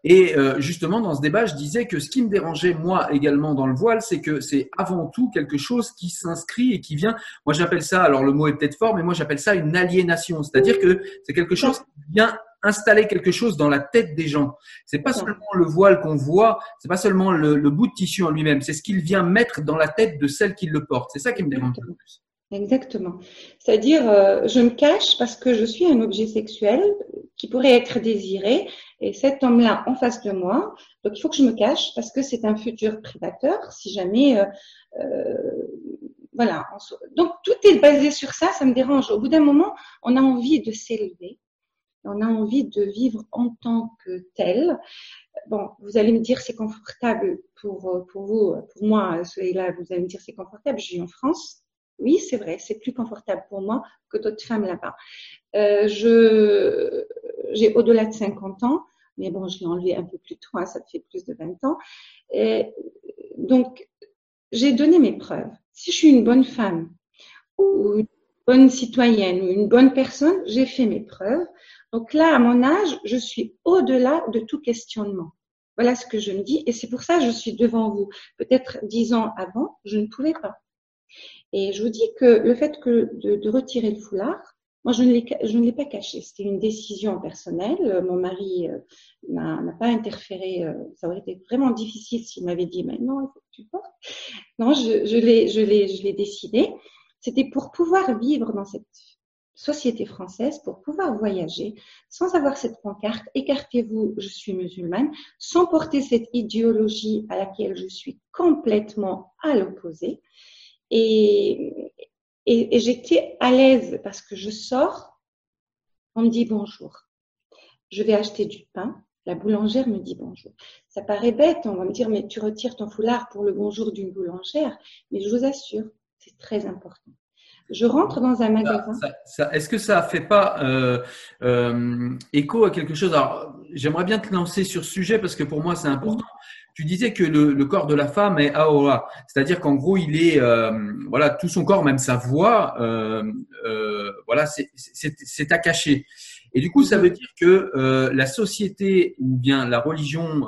et justement, dans ce débat, je disais que ce qui me dérangeait, moi également, dans le voile, c'est que c'est avant tout quelque chose qui s'inscrit et qui vient. Moi, j'appelle ça, alors le mot est peut-être fort, mais moi, j'appelle ça une aliénation. C'est-à-dire que c'est quelque chose qui vient installer quelque chose dans la tête des gens. C'est pas seulement le voile qu'on voit, c'est pas seulement le, bout de tissu en lui-même, c'est ce qu'il vient mettre dans la tête de celle qui le porte. C'est ça qui me dérange le plus. Exactement. C'est-à-dire, euh, je me cache parce que je suis un objet sexuel qui pourrait être désiré et cet homme-là en face de moi, donc il faut que je me cache parce que c'est un futur prédateur si jamais. Euh, euh, voilà. Donc tout est basé sur ça, ça me dérange. Au bout d'un moment, on a envie de s'élever on a envie de vivre en tant que tel. Bon, vous allez me dire c'est confortable pour, pour vous, pour moi, celui-là, vous allez me dire c'est confortable, je vis en France. Oui, c'est vrai, c'est plus confortable pour moi que d'autres femmes là-bas. Euh, j'ai au-delà de 50 ans, mais bon, je l'ai enlevé un peu plus tôt, hein, ça fait plus de 20 ans. Et donc, j'ai donné mes preuves. Si je suis une bonne femme ou une bonne citoyenne ou une bonne personne, j'ai fait mes preuves. Donc là, à mon âge, je suis au-delà de tout questionnement. Voilà ce que je me dis et c'est pour ça que je suis devant vous. Peut-être dix ans avant, je ne pouvais pas. Et je vous dis que le fait de, retirer le foulard, moi, je ne l'ai pas caché. C'était une décision personnelle. Mon mari euh, n'a pas interféré. Euh, ça aurait été vraiment difficile s'il m'avait dit, mais non, il faut que tu portes. Non, je l'ai décidé. C'était pour pouvoir vivre dans cette société française, pour pouvoir voyager sans avoir cette pancarte, écartez-vous, je suis musulmane, sans porter cette idéologie à laquelle je suis complètement à l'opposé. Et, et, j'étais à l'aise parce que je sors, on me dit bonjour. Je vais acheter du pain. La boulangère me dit bonjour. Ça paraît bête, on va me dire, mais tu retires ton foulard pour le bonjour d'une boulangère. Mais je vous assure, c'est très important. Je rentre dans un magasin. Est-ce que ça fait pas euh, euh, écho à quelque chose? Alors, j'aimerais bien te lancer sur ce sujet parce que pour moi, c'est important. Tu disais que le, corps de la femme est aora, c'est-à-dire qu'en gros, il est, euh, voilà, tout son corps, même sa voix, euh, euh, voilà, c'est à cacher. Et du coup, ça veut dire que la société ou bien la religion,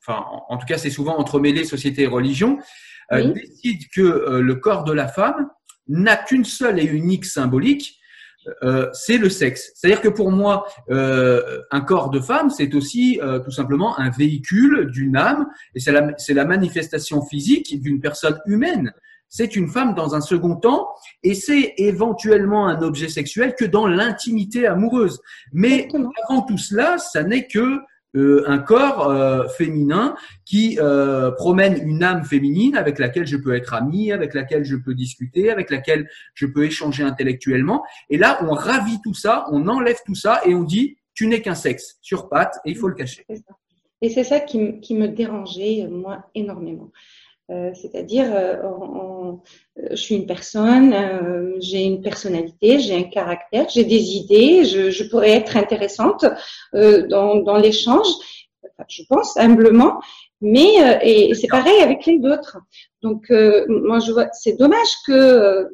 enfin, en, tout cas, c'est souvent entremêlé société et religion, décide que le corps de la femme n'a qu'une seule et unique symbolique, euh, c'est le sexe. C'est-à-dire que pour moi, euh, un corps de femme, c'est aussi euh, tout simplement un véhicule d'une âme, et c'est la, la manifestation physique d'une personne humaine. C'est une femme dans un second temps, et c'est éventuellement un objet sexuel que dans l'intimité amoureuse. Mais avant tout cela, ça n'est que euh, un corps euh, féminin qui euh, promène une âme féminine avec laquelle je peux être ami, avec laquelle je peux discuter, avec laquelle je peux échanger intellectuellement. Et là, on ravit tout ça, on enlève tout ça et on dit tu n'es qu'un sexe sur pattes et il faut le cacher. Et c'est ça qui, qui, me dérangeait moi énormément. Euh, c'est-à-dire, euh, euh, je suis une personne, j'ai une personnalité, j'ai un caractère, j'ai des idées, je, je, pourrais être intéressante dans, dans l'échange, je pense humblement, mais et, c'est pareil avec les autres. Donc, moi, je vois, c'est dommage que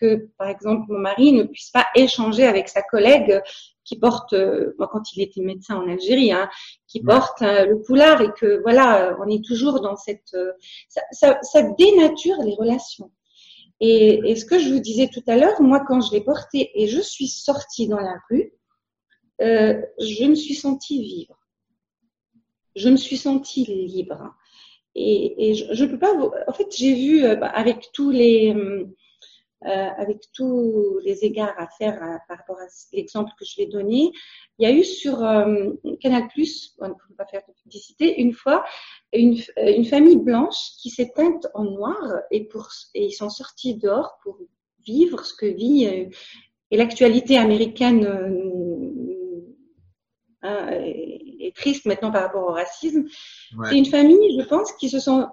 que, par exemple, mon mari ne puisse pas échanger avec sa collègue qui porte, euh, moi quand il était médecin en Algérie, hein, qui porte euh, le foulard et que voilà, on est toujours dans cette, euh, ça, ça, ça, dénature les relations. Et, et, ce que je vous disais tout à l'heure, moi quand je l'ai porté et je suis sortie dans la rue, euh, je me suis sentie vivre. Je me suis sentie libre. Et, et je ne peux pas vous... En fait, j'ai vu avec tous les hum, euh, avec tous les égards à faire euh, par rapport à l'exemple que je vais donner. Il y a eu sur euh, Canal+, on ne peut pas faire de publicité, une fois, une, une famille blanche qui s'est teinte en noir et, pour, et ils sont sortis dehors pour vivre ce que vit et l'actualité américaine hein, est triste maintenant par rapport au racisme. C'est une famille, je pense, qui se sont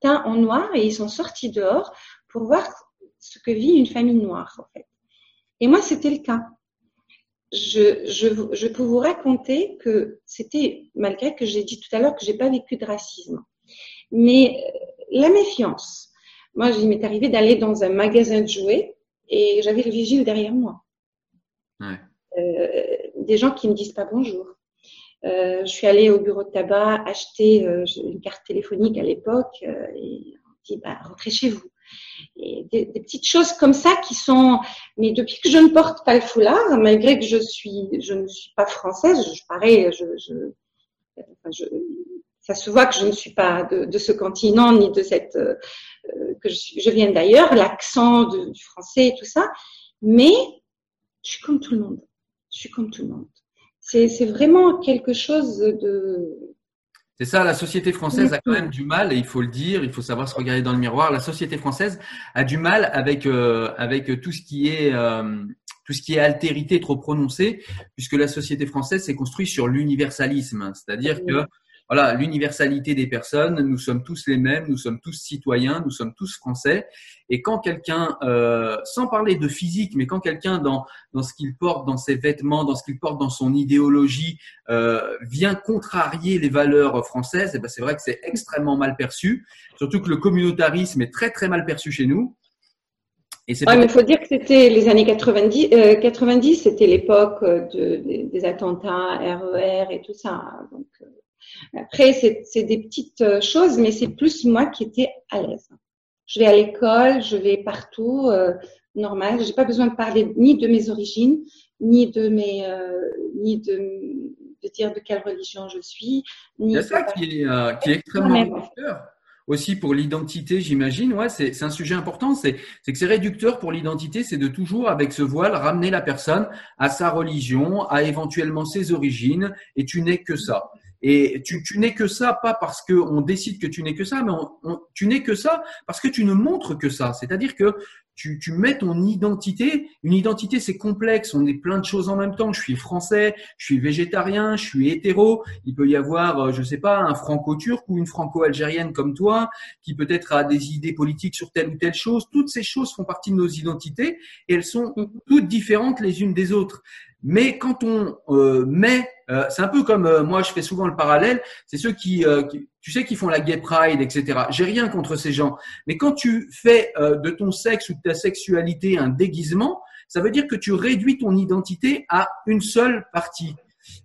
teints en noir et ils sont sortis dehors pour voir ce que vit une famille noire, en fait. Et moi, c'était le cas. Je, je, je, peux vous raconter que c'était, malgré que j'ai dit tout à l'heure que j'ai pas vécu de racisme, mais euh, la méfiance. Moi, il m'est arrivé d'aller dans un magasin de jouets et j'avais le vigile derrière moi. Ouais. Euh, des gens qui me disent pas bonjour. Euh, je suis allée au bureau de tabac acheter euh, une carte téléphonique à l'époque et on dit bah, rentrez chez vous et des, petites choses comme ça qui sont. Mais depuis que je ne porte pas le foulard, malgré que je suis, je ne suis pas française, je pareil, je, je, ça se voit que je ne suis pas de, de ce continent ni de cette euh, que je, je viens d'ailleurs, l'accent du français et tout ça, mais je suis comme tout le monde. Je suis comme tout le monde. C'est vraiment quelque chose de c'est ça, la société française a quand même du mal, et il faut le dire, il faut savoir se regarder dans le miroir. La société française a du mal avec euh, avec tout ce qui est euh, tout ce qui est altérité trop prononcée, puisque la société française s'est construite sur l'universalisme, c'est-à-dire que voilà, l'universalité des personnes, nous sommes tous les mêmes, nous sommes tous citoyens, nous sommes tous français. Et quand quelqu'un, euh, sans parler de physique, mais quand quelqu'un dans, dans ce qu'il porte, dans ses vêtements, dans ce qu'il porte dans son idéologie, euh, vient contrarier les valeurs françaises, et eh ben c'est vrai que c'est extrêmement mal perçu. Surtout que le communautarisme est très très mal perçu chez nous. Et mais il faut dire que c'était les années 90, 90 euh, c'était l'époque de, des, attentats RER e et tout ça. Donc, euh, après, c'est des petites euh, choses, mais c'est plus moi qui étais à l'aise. Je vais à l'école, je vais partout, euh, normal. J'ai pas besoin de parler ni de mes origines, ni de mes, euh, ni de, de, dire de quelle religion je suis. Ni Il y a ça qui est, euh, qui est extrêmement réducteur aussi pour l'identité, j'imagine. Ouais, c'est un sujet important. C'est que c'est réducteur pour l'identité, c'est de toujours, avec ce voile, ramener la personne à sa religion, à éventuellement ses origines, et tu n'es que ça. Et tu, tu n'es que ça, pas parce qu'on décide que tu n'es que ça, mais tu n'es que ça parce que tu ne montres que ça. C'est-à-dire que tu, tu mets ton identité. Une identité, c'est complexe. On est plein de choses en même temps. Je suis français, je suis végétarien, je suis hétéro. Il peut y avoir, euh, je sais pas, un franco-turc ou une franco-algérienne comme toi, qui peut-être a des idées politiques sur telle ou telle chose. Toutes ces choses font partie de nos identités et elles sont toutes différentes les unes des autres. Mais quand on euh, met, euh, c'est un peu comme euh, moi je fais souvent le parallèle, c'est ceux qui, qui, tu sais, qui font la gay pride, etc. J'ai rien contre ces gens, mais quand tu fais de ton sexe ou de ta sexualité un déguisement, ça veut dire que tu réduis ton identité à une seule partie.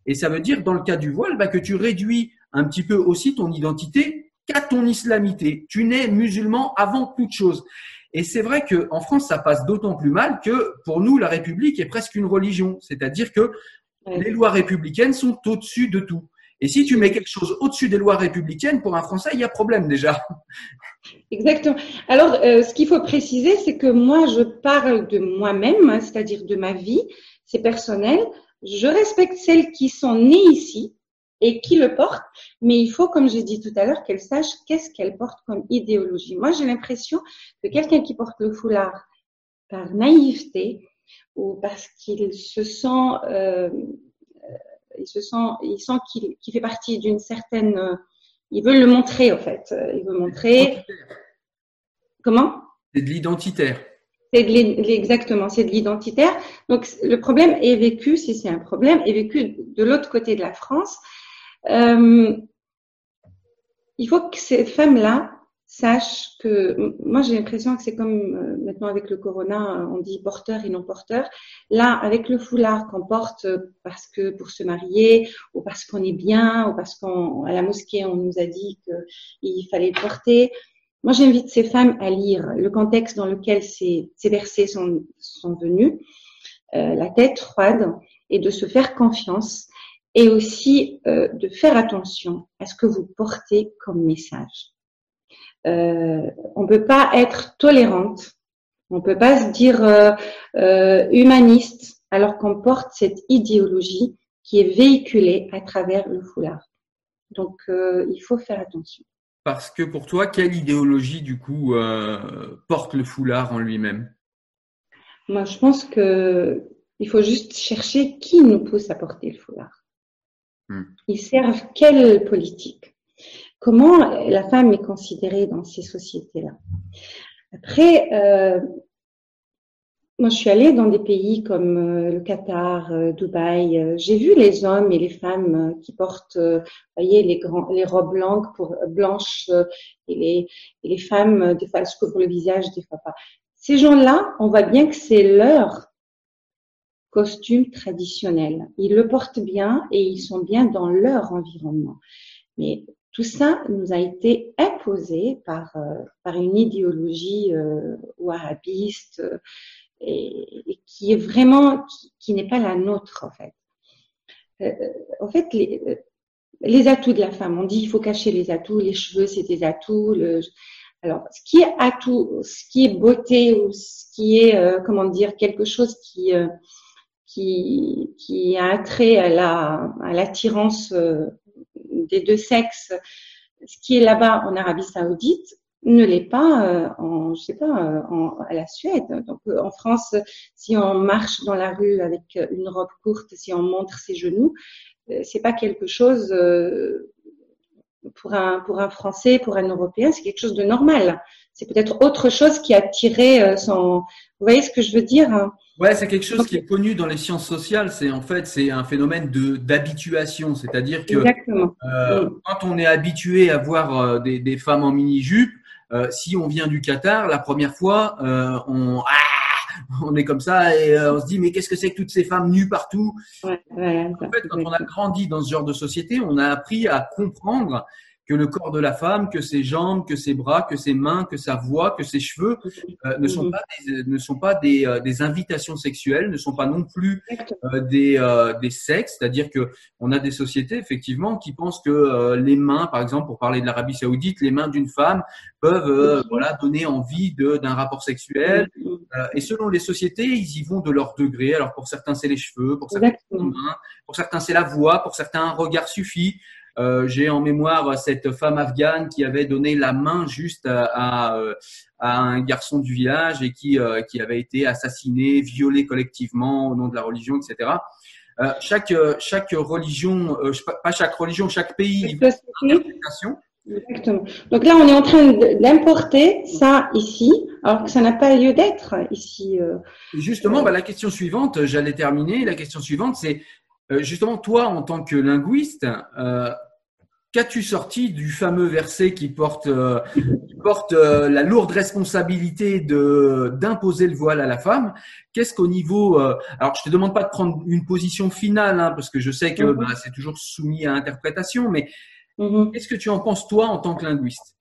Et ça veut dire, dans le cas du voile, bah, que tu réduis un petit peu aussi ton identité qu'à ton islamité. Tu n'es musulman avant toute chose. Et c'est vrai qu'en France, ça passe d'autant plus mal que pour nous, la République est presque une religion. C'est-à-dire que les lois républicaines sont au-dessus de tout. Et si tu mets quelque chose au-dessus des lois républicaines, pour un Français, il y a problème déjà. Exactement. Alors, euh, ce qu'il faut préciser, c'est que moi, je parle de moi-même, hein, c'est-à-dire de ma vie, c'est personnel. Je respecte celles qui sont nées ici, et qui le porte, mais il faut, comme j'ai dit tout à l'heure, qu'elle sache qu'est-ce qu'elle porte comme idéologie. Moi, j'ai l'impression que quelqu'un qui porte le foulard par naïveté ou parce qu'il se sent, euh, il se sent, il sent qu'il fait partie d'une certaine, euh, il veut le montrer en fait, il veut montrer. Comment? C'est de l'identitaire. C'est exactement, c'est de l'identitaire. Donc le problème est vécu, si c'est un problème, est vécu de l'autre côté de la France euh, il faut que ces femmes-là sachent que, moi j'ai l'impression que c'est comme euh, maintenant avec le corona, on dit porteur et non porteur. Là, avec le foulard qu'on porte parce que pour se marier, ou parce qu'on est bien, ou parce qu'à la mosquée on nous a dit qu'il fallait porter, moi, j'invite ces femmes à lire le contexte dans lequel ces, ces versets sont, sont venus, euh, la tête froide, et de se faire confiance et aussi euh, de faire attention à ce que vous portez comme message. Euh, on peut pas être tolérante, on peut pas se dire euh, euh, humaniste alors qu'on porte cette idéologie qui est véhiculée à travers le foulard. Donc euh, il faut faire attention. Parce que pour toi, quelle idéologie du coup porte le foulard en lui-même? Moi, je pense que il faut juste chercher qui nous pousse à porter le foulard. Hmm. Ils servent quelle politique? Comment la femme est considérée dans ces sociétés-là Après, euh, moi, je suis allée dans des pays comme euh, le Qatar, euh, Dubaï. J'ai vu les hommes et les femmes qui portent, voyez, les, grands, les robes blanches, pour, blanches et, les, et les femmes, des fois, elles se couvrent le visage, des fois pas. Ces gens-là, on voit bien que c'est leur costume traditionnel. Ils le portent bien et ils sont bien dans leur environnement. Mais tout ça nous a été imposé par, euh, par une idéologie euh, wahhabiste euh, et, qui est vraiment, qui, n'est pas la nôtre en fait. en fait, les, les, atouts de la femme, on dit il faut cacher les atouts, les cheveux c'est des atouts. Le, alors, ce qui est atout, ce qui est beauté ou ce qui est, comment dire, quelque chose qui qui, qui a trait à la à l'attirance euh, des deux sexes, ce qui est là-bas en Arabie Saoudite, ne l'est pas euh, en, je sais pas, euh, en, à la Suède. Donc, euh, en France, si on marche dans la rue avec une robe courte, si on montre ses genoux, c'est pas quelque chose pour un pour un Français, pour un Européen, c'est quelque chose de normal. C'est peut-être autre chose qui a attiré son. Vous voyez ce que je veux dire hein Ouais, c'est quelque chose qui est connu dans les sciences sociales. C'est en fait c'est un phénomène de d'habituation, c'est-à-dire que euh, quand on est habitué à voir des, des femmes en mini jupe, euh, si on vient du Qatar, la première fois, euh, on, ah, on est comme ça et euh, on se dit mais qu'est-ce que c'est que toutes ces femmes nues partout? Ouais, ouais, En fait, quand on a grandi dans ce genre de société, on a appris à comprendre que le corps de la femme, que ses jambes, que ses bras, que ses mains, que sa voix, que ses cheveux euh, ne sont pas des, ne sont pas des, euh, des, invitations sexuelles, ne sont pas non plus euh, des, des sexes. C'est-à-dire que on a des sociétés effectivement qui pensent que les mains, par exemple, pour parler de l'Arabie Saoudite, les mains d'une femme peuvent voilà donner envie d'un rapport sexuel. et selon les sociétés, ils y vont de leur degré. Alors pour certains c'est les cheveux, pour certains c'est les mains, pour certains c'est la voix, pour certains un regard suffit. Euh, j'ai en mémoire cette femme afghane qui avait donné la main juste à, à, un garçon du village et qui, euh, qui avait été assassiné, violé collectivement au nom de la religion, etc. Euh, chaque, chaque religion, pas chaque religion, chaque pays. Exactement. Donc là, on est en train d'importer ça ici, alors que ça n'a pas lieu d'être ici. Justement, bah, la question suivante, j'allais terminer. La question suivante, c'est euh, justement, toi, en tant que linguiste, euh, qu'as-tu sorti du fameux verset qui porte, euh, porte la lourde responsabilité de d'imposer le voile à la femme? Qu'est-ce qu'au niveau Alors, je te demande pas de prendre une position finale, hein, parce que je sais que mhm. bah, c'est toujours soumis à interprétation, mais mhm. qu'est-ce que tu en penses toi en tant que linguiste?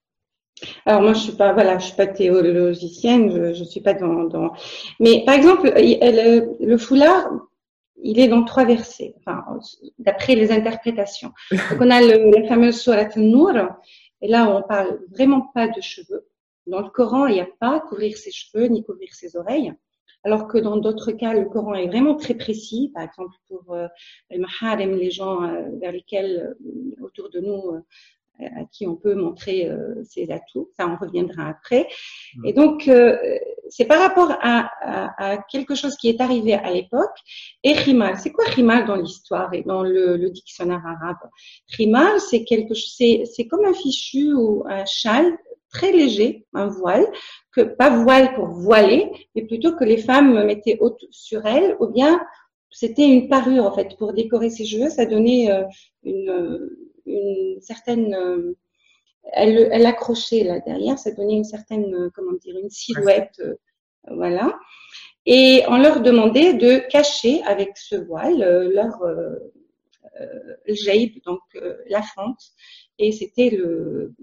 Alors moi je suis pas voilà je suis pas théologicienne je, je suis pas dans, dans... mais par exemple le, le foulard il est dans trois versets, enfin, d'après les interprétations. Donc, on a le, la fameuse Surat Nour, et là, on parle vraiment pas de cheveux. Dans le Coran, il n'y a pas couvrir ses cheveux ni couvrir ses oreilles. Alors que dans d'autres cas, le Coran est vraiment très précis. Par exemple, pour euh, le maharem, les gens euh, vers lesquels, euh, autour de nous, euh, à qui on peut montrer ses atouts. Ça, on reviendra après. Mm. Et donc, c'est par rapport à, quelque chose qui est arrivé à l'époque. Et rimal, c'est quoi rimal dans l'histoire et dans le, dictionnaire arabe? Rimal, c'est quelque c'est c'est comme un fichu ou un châle très léger, un voile, que pas voile pour voiler, mais plutôt que les femmes mettaient haute sur elles, ou bien c'était une parure en fait pour décorer ses cheveux. Ça donnait euh, une une certaine euh, elle, elle accrochait là derrière, ça donnait une certaine, euh, comment dire, une silhouette, euh, voilà. Et on leur demandait de cacher avec ce voile leur euh, jaib, donc la fente, et c'était le,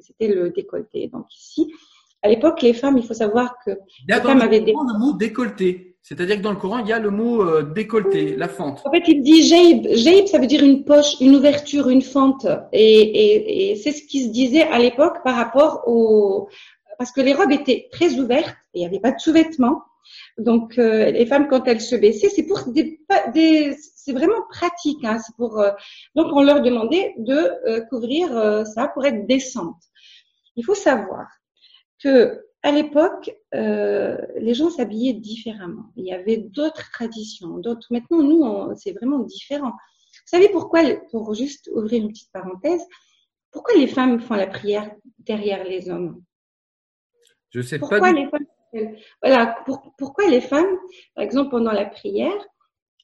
c'était le décolleté. Donc ici, à l'époque, les femmes, il faut savoir que les femmes avaient des... le mot décolleté. C'est-à-dire que dans le Coran, il y a le mot euh, décolleté, la fente. En fait, il dit jaib. Jaib, ça veut dire une poche, une ouverture, une fente. Et, et, et c'est ce qui se disait à l'époque par rapport au... Parce que les robes étaient très ouvertes et il n'y avait pas de sous-vêtements. Donc, euh, les femmes, quand elles se baissaient, c'est pour des, des c'est vraiment pratique. Hein, c'est pour. Euh, donc, on leur demandait de couvrir ça pour être décente. Il faut savoir que à l'époque, euh, les gens s'habillaient différemment. Il y avait d'autres traditions, d'autres. Maintenant, nous, c'est vraiment différent. Vous savez pourquoi, pour juste ouvrir une petite parenthèse, pourquoi les femmes font la prière derrière les hommes? Je sais pourquoi pas. Les femmes, voilà, pourquoi les femmes, par exemple, pendant la prière,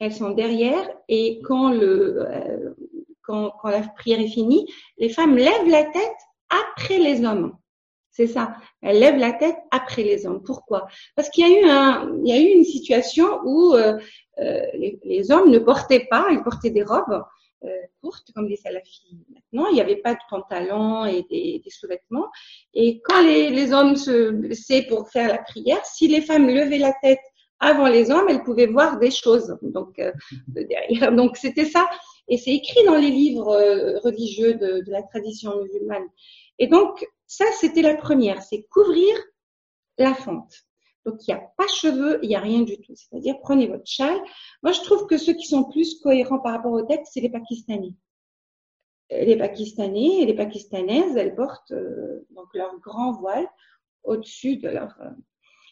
elles sont derrière et quand, le, euh, quand, quand la prière est finie, les femmes lèvent la tête après les hommes. C'est ça. Elle lève la tête après les hommes. Pourquoi? Parce qu'il y a eu un, il y a eu une situation où euh, euh, les, hommes ne portaient pas, ils portaient des robes euh, courtes comme les salafis. Maintenant, il n'y avait pas de pantalons et des, des sous-vêtements. Et quand les, les hommes se blessaient pour faire la prière, si les femmes levaient la tête avant les hommes, elles pouvaient voir des choses. Donc derrière. Donc c'était ça. Et c'est écrit dans les livres religieux de, de la tradition musulmane. Et donc, ça, c'était la première, c'est couvrir la fente. Donc, il n'y a pas cheveux, il n'y a rien du tout. C'est-à-dire, prenez votre châle. Moi, je trouve que ceux qui sont plus cohérents par rapport au texte, c'est les Pakistanais. les Pakistanais et les Pakistanaises, elles portent euh, donc leur grand voile au-dessus de leur. Euh,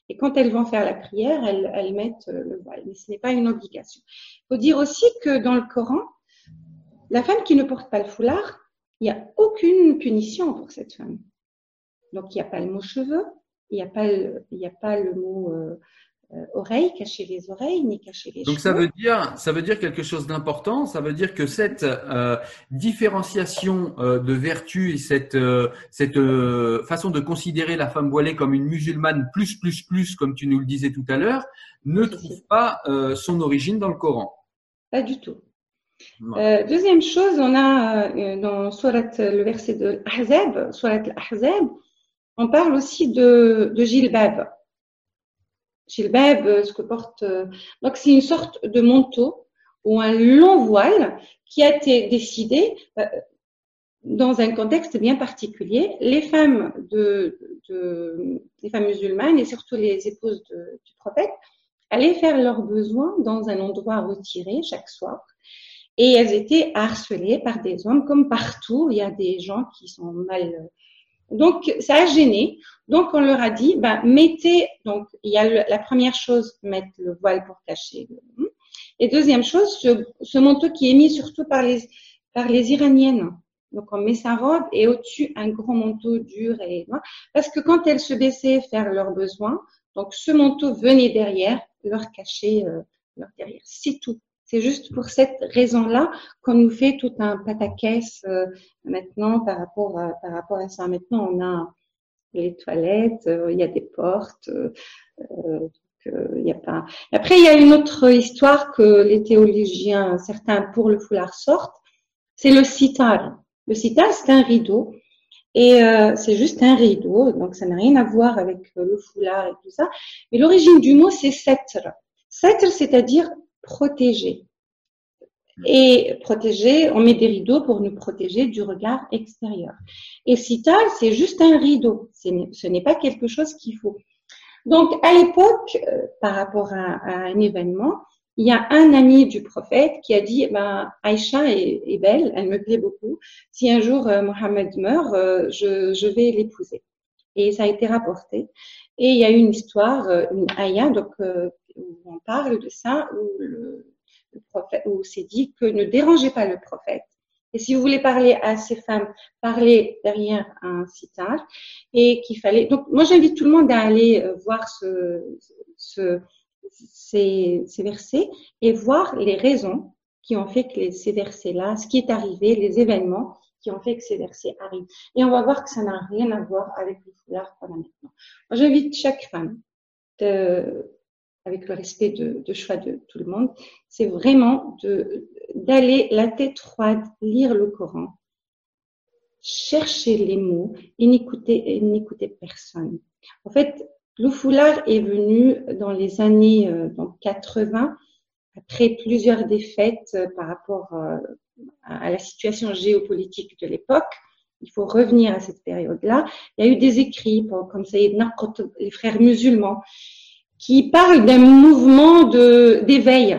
et quand elles vont faire la prière, elles, elles mettent euh, le voile. Mais ce n'est pas une obligation. Il faut dire aussi que dans le Coran, la femme qui ne porte pas le foulard, il n'y a aucune punition pour cette femme. Donc il n'y a pas le mot cheveux, il n'y a pas le, il a pas le mot euh, euh, oreille, cacher les oreilles, ni cacher les Donc ça veut dire, ça veut dire quelque chose d'important. Ça veut dire que cette euh, différenciation de vertu et cette cette façon de considérer la femme voilée comme une musulmane plus plus plus, comme tu nous le disais tout à l'heure, ne trouve pas son origine dans le Coran. Pas du tout. Euh, deuxième chose, on a euh, dans Surat, le verset de Ahzab, Surat al-Ahzab, on parle aussi de, de Jilbab. Jilbab, euh, ce que porte. euh, donc, c'est une sorte de manteau ou un long voile qui a été décidé euh, dans un contexte bien particulier. Les femmes de, les femmes musulmanes et surtout les épouses du prophète allaient faire leurs besoins dans un endroit retiré chaque soir. Et elles étaient harcelées par des hommes, comme partout. Il y a des gens qui sont mal. Donc, ça a gêné. Donc, on leur a dit, ben, mettez. Donc, il y a le- la première chose, mettre le voile pour cacher. Et deuxième chose, ce, ce manteau qui est mis surtout par les, par les Iraniennes. Donc, on met sa robe et au-dessus, un gros manteau dur et noir. Parce que quand elles se baissaient faire leurs besoins, donc ce manteau venait derrière, leur cacher euh, leur derrière. C'est tout. C'est juste pour cette raison-là qu'on nous fait tout un pataquès euh, maintenant par rapport à, par rapport à ça. Maintenant, on a les toilettes, euh, il y a des portes, euh, euh, euh, il a pas. Après, il y a une autre histoire que les théologiens, certains pour le foulard sortent, c'est le sitar. Le sitar, c'est un rideau. Et euh, c'est juste un rideau, donc ça n'a rien à voir avec le foulard et tout ça. Mais l'origine du mot, c'est satr. Satr, c'est-à-dire protéger. Et protéger, on met des rideaux pour nous protéger du regard extérieur. Et sitar, c'est juste un rideau. Ce n'est- pas quelque chose qu'il faut. Donc, à l'époque, euh, par rapport à, à un événement, il y a un ami du prophète qui a dit, ben, Aïcha est, est belle, elle me plaît beaucoup. Si un jour euh, Mohammed meurt, euh, je, je vais l'épouser. Et ça a été rapporté. Et il y a une histoire, une ayah, donc, euh, où on parle de ça, où le, le prophète, où c'est dit que ne dérangez pas le prophète. Et si vous voulez parler à ces femmes, parlez derrière un sitar et qu'il fallait. Donc, moi, j'invite tout le monde à aller euh, voir ce, ce, ces, ces versets et voir les raisons qui ont fait que ces versets-là, ce qui est arrivé, les événements qui ont fait que ces versets arrivent. Et on va voir que ça n'a rien à voir avec le foulard qu'on a maintenant. J'invite chaque femme, de- avec le respect de, de choix de tout le monde, c'est vraiment de d'aller la tête froide, lire le Coran, chercher les mots et n'écouter personne. En fait, le foulard est venu dans les années euh, donc 80 après plusieurs défaites euh, par rapport euh, à la situation géopolitique de l'époque. Il faut revenir à cette période-là. Il y a eu des écrits pour- comme Qutb, les frères musulmans, qui parlent d'un mouvement de d'éveil.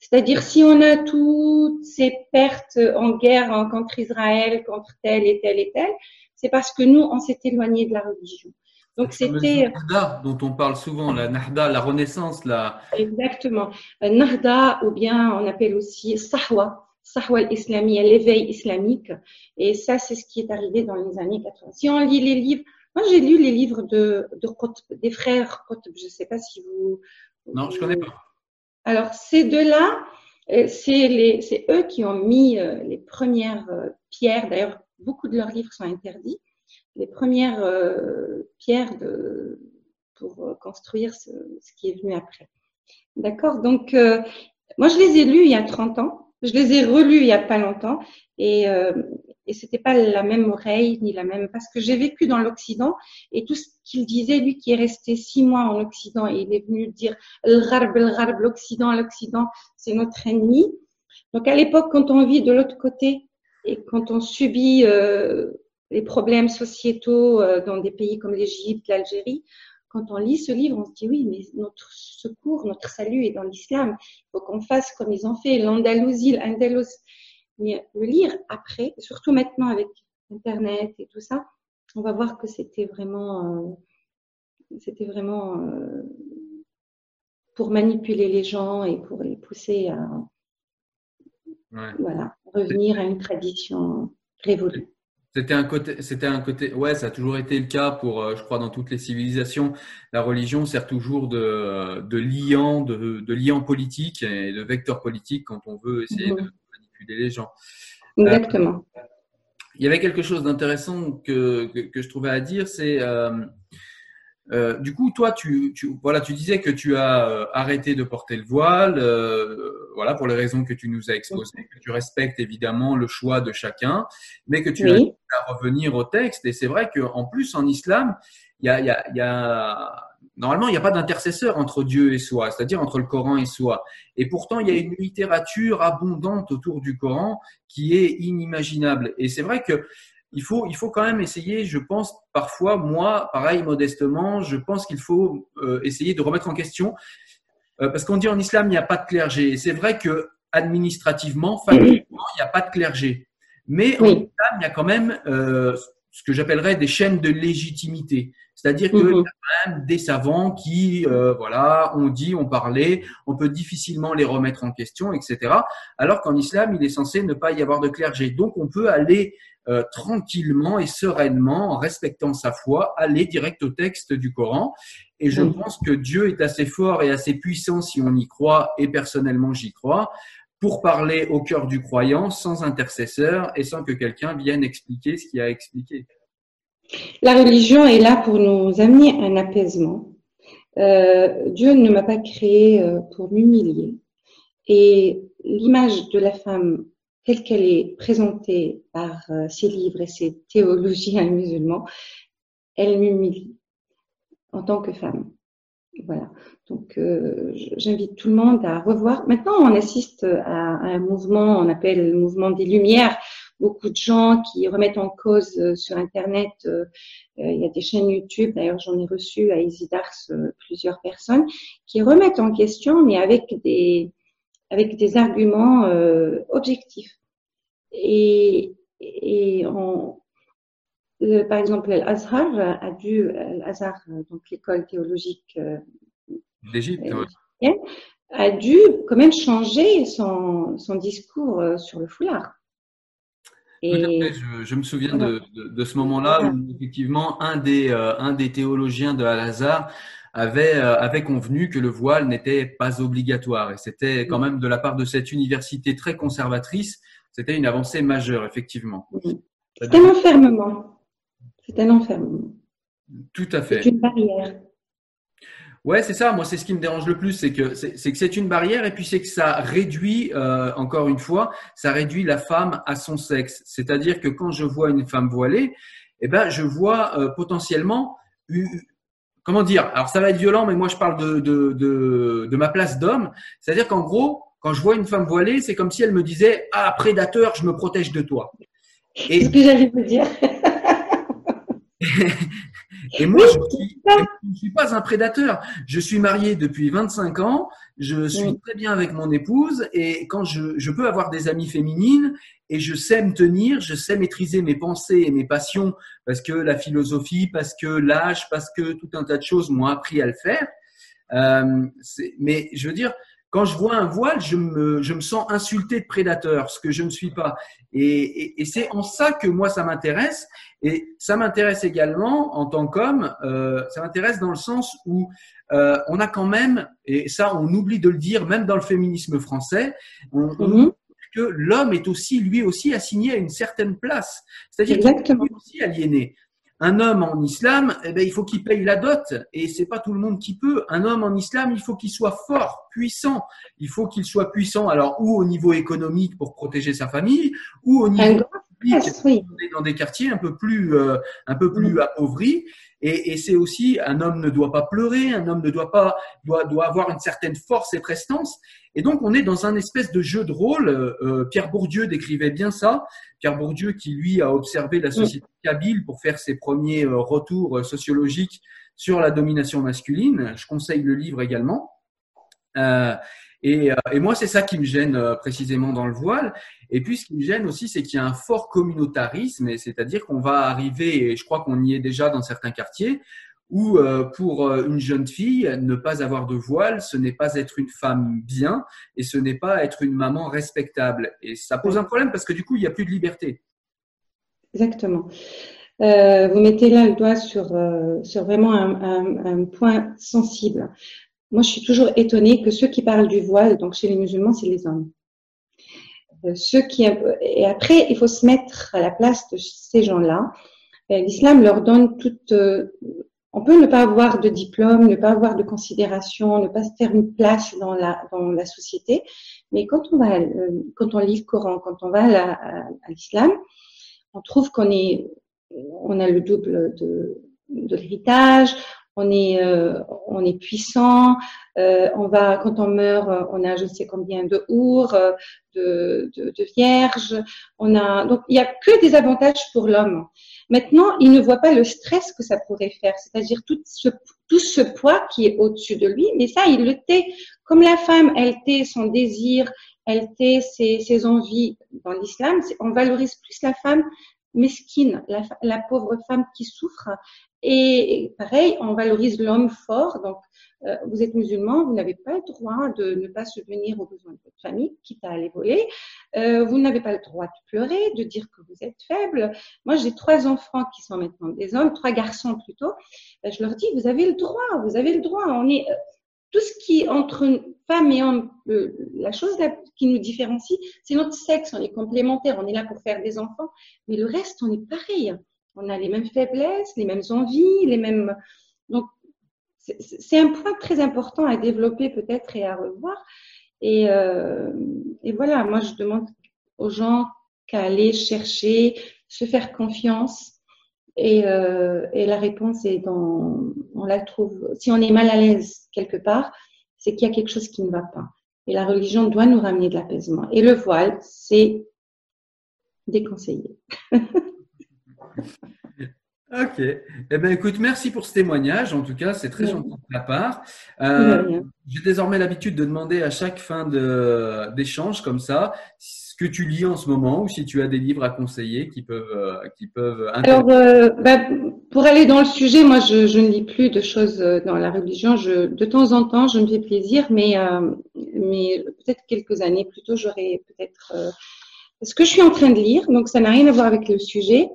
C'est-à-dire si on a toutes ces pertes en guerre en- contre Israël, contre tel et tel et tel, c'est parce que nous, on s'est éloigné de la religion. Donc c'était Nahda dont on parle souvent, la Nahda, la Renaissance, la, exactement euh, Nahda ou bien on appelle aussi Sahwa, Sahwa al-Islami, l'éveil islamique. Et ça, c'est ce qui est arrivé dans les années 80. Si on lit les livres, moi j'ai lu les livres de, de Qutb, des frères Qutb, je ne sais pas si vous... non, je connais pas. Alors, ces deux-là, euh, c'est eux qui ont mis euh, les premières euh, pierres. D'ailleurs, beaucoup de leurs livres sont interdits. Les premières pierres de, pour construire ce, ce qui est venu après. D'accord? Donc, euh, moi, je les ai lus il y a 30 ans. Je les ai relus il y a pas longtemps. Et, euh, et c'était pas la même oreille, ni la même... Parce que j'ai vécu dans l'Occident et tout ce qu'il disait, lui qui est resté six mois en Occident et il est venu dire l'Occident, l'Occident, c'est notre ennemi. Donc à l'époque, quand on vit de l'autre côté et quand on subit euh, les problèmes sociétaux euh, dans des pays comme l'Égypte, l'Algérie, quand on lit ce livre, on se dit oui, mais notre secours, notre salut est dans l'islam. Il faut qu'on fasse comme ils ont fait l'Andalousie, l'Andalous. le lire après, surtout maintenant avec Internet et tout ça, on va voir que c'était vraiment, euh, c'était vraiment euh, pour manipuler les gens et pour les pousser à voilà, revenir à une tradition révolue. C'était un côté, c'était un côté, ouais, ça a toujours été le cas pour, euh, je crois, dans toutes les civilisations. La religion sert toujours de, de liant, de, de liant politique et de vecteur politique quand on veut essayer de. Manipuler les gens. Exactement. Euh, il y avait quelque chose d'intéressant que, que, je trouvais à dire, c'est euh, euh, du coup, toi, tu, tu, voilà, tu disais que tu as arrêté de porter le voile, voilà, pour les raisons que tu nous as exposées, que tu respectes évidemment le choix de chacun, mais que tu as à revenir au texte. Et c'est vrai qu'en plus, en islam, il y a, y, a, y a, normalement, il n'y a pas d'intercesseur entre Dieu et soi, c'est-à-dire entre le Coran et soi. Et pourtant, il y a une littérature abondante autour du Coran qui est inimaginable. Et c'est vrai que il faut, il faut quand même essayer, je pense, parfois, moi, pareil, modestement, je pense qu'il faut euh, essayer de remettre en question, euh, parce qu'on dit en islam, il n'y a pas de clergé. Et c'est vrai que administrativement, familialement, il n'y a pas de clergé. Mais en islam, il y a quand même euh, ce que j'appellerais des chaînes de légitimité. C'est-à-dire qu'il y a mhm. quand même des savants qui, voilà, ont dit, ont parlé, on peut difficilement les remettre en question, etc. Alors qu'en islam, il est censé ne pas y avoir de clergé. Donc, on peut aller euh, tranquillement et sereinement, en respectant sa foi, aller direct au texte du Coran. Et je pense que Dieu est assez fort et assez puissant si on y croit, et personnellement j'y crois, pour parler au cœur du croyant sans intercesseur et sans que quelqu'un vienne expliquer ce qu'il a expliqué. La religion est là pour nous amener un apaisement. Euh, Dieu ne m'a pas créé euh, pour m'humilier. Et l'image de la femme telle qu'elle est présentée par euh, ses livres et ses théologiens musulmans, elle m'humilie en tant que femme. Voilà. Donc, euh, j'invite tout le monde à revoir. Maintenant, on assiste à, un mouvement, on appelle le mouvement des Lumières. Beaucoup de gens qui remettent en cause euh, sur Internet. il y a des chaînes YouTube. D'ailleurs, j'en ai reçu à Isidars plusieurs personnes qui remettent en question, mais avec des avec des arguments objectifs. Et, et on, par exemple, l'Azhar a dû, l'Azhar, donc l'école théologique euh, d'Égypte, a dû quand même changer son, son discours euh, sur le foulard. Et... je, je, me souviens de, de, ce moment-là où effectivement un des, euh, un des théologiens de Al-Azhar avait, avait convenu que le voile n'était pas obligatoire. Et c'était quand même de la part de cette université très conservatrice c'était une avancée majeure, effectivement. C'est un enfermement. C'est un enfermement. Tout à fait. C'est une barrière. Ouais, c'est ça. Moi, c'est ce qui me dérange le plus, c'est que c'est que c'est une barrière et puis c'est que ça réduit, euh, encore une fois, ça réduit la femme à son sexe. C'est-à-dire que quand je vois une femme voilée, eh ben, je vois euh, potentiellement, comment dire? Alors, ça va être violent, mais moi, je parle de de, de, de ma place d'homme. C'est-à-dire qu'en gros, quand je vois une femme voilée, c'est comme si elle me disait Ah, prédateur, je me protège de toi. Et... ce que j'allais vous dire. et moi, je ne suis, pas un prédateur. Je suis marié depuis 25 ans. Je suis très bien avec mon épouse. Et quand je, je peux avoir des amies féminines et je sais me tenir, je sais maîtriser mes pensées et mes passions parce que la philosophie, parce que l'âge, parce que tout un tas de choses m'ont appris à le faire. Euh, mais je veux dire, quand je vois un voile, je me, je me sens insulté de prédateur, ce que je ne suis pas. Et, et, c'est en ça que moi, ça m'intéresse. Et ça m'intéresse également en tant qu'homme, euh, ça m'intéresse dans le sens où euh, on a quand même, et ça on oublie de le dire, même dans le féminisme français, on, on mhm. que l'homme est aussi, lui aussi, assigné à une certaine place. C'est-à-dire qu'il est aussi aliéné un homme en islam, eh ben, il faut qu'il paye la dot et c'est pas tout le monde qui peut. Un homme en islam, il faut qu'il soit fort, puissant. Il faut qu'il soit puissant, alors ou au niveau économique pour protéger sa famille, ou au niveau public, dans des quartiers un peu plus, euh, un peu plus mm. appauvris. Et, et c'est aussi un homme ne doit pas pleurer, un homme ne doit pas doit, doit avoir une certaine force et prestance. Et donc on est dans un espèce de jeu de rôle. Euh, Pierre Bourdieu décrivait bien ça. Pierre Bourdieu qui lui a observé la société kabyle pour faire ses premiers euh, retours euh, sociologiques sur la domination masculine. Je conseille le livre également. Et, moi, c'est ça qui me gêne précisément dans le voile. Et puis, ce qui me gêne aussi, c'est qu'il y a un fort communautarisme, c'est-à-dire qu'on va arriver, et je crois qu'on y est déjà dans certains quartiers, où euh, pour euh, une jeune fille, ne pas avoir de voile, ce n'est pas être une femme bien et ce n'est pas être une maman respectable. Et ça pose un problème parce que du coup, il n'y a plus de liberté. Exactement. Euh, vous mettez là le doigt sur, sur vraiment un, point sensible. Moi, je suis toujours étonnée que ceux qui parlent du voile, donc chez les musulmans, c'est les hommes. ceux qui, et après, il faut se mettre à la place de ces gens-là. L'islam leur donne toute, on peut ne pas avoir de diplôme, ne pas avoir de considération, ne pas se faire une place dans la, société. Mais quand on va, euh, quand on lit le Coran, quand on va à, l'islam, on trouve qu'on est, on a le double de l'héritage, on est, euh, on est puissant, euh, on va, quand on meurt, on a je ne sais combien de our, de, de, de vierges, on a, donc il n'y a que des avantages pour l'homme. Maintenant, il ne voit pas le stress que ça pourrait faire, c'est-à-dire tout ce, tout ce poids qui est au-dessus de lui, mais ça, il le tait. Comme la femme, elle tait son désir, elle tait ses, ses envies dans l'islam, on valorise plus la femme mesquine, la, la, pauvre femme qui souffre. Et pareil, on valorise l'homme fort. Donc, euh, vous êtes musulman, vous n'avez pas le droit de ne pas subvenir aux besoins de votre famille, quitte à aller voler. Euh, vous n'avez pas le droit de pleurer, de dire que vous êtes faible. Moi, j'ai trois enfants qui sont maintenant des hommes, trois garçons plutôt. Euh, je leur dis, vous avez le droit, vous avez le droit. On est tout ce qui entre femme et homme, la chose qui nous différencie, c'est notre sexe. On est complémentaires, on est là pour faire des enfants, mais le reste, on est pareil. On a les mêmes faiblesses, les mêmes envies, les mêmes. Donc, c'est un point très important à développer peut-être et à revoir. Et, euh, et, voilà, moi je demande aux gens qu'à aller chercher, se faire confiance. Et, euh, et, la réponse est dans, on la trouve. Si on est mal à l'aise quelque part, c'est qu'il y a quelque chose qui ne va pas. Et la religion doit nous ramener de l'apaisement. Et le voile, c'est déconseillé. Ok. Eh ben, écoute, merci pour ce témoignage. En tout cas, c'est très gentil de ta part. Euh, J'ai désormais l'habitude de demander à chaque fin d'échange comme ça que tu lis en ce moment ou si tu as des livres à conseiller qui peuvent euh, qui peuvent. Alors, euh, bah, pour aller dans le sujet, moi, je, je, ne lis plus de choses euh, dans la religion. Je, de temps en temps, je me fais plaisir, mais euh, mais peut-être quelques années plus tôt, j'aurais peut-être ce que je suis en train de lire. Donc, ça n'a rien à voir avec le sujet.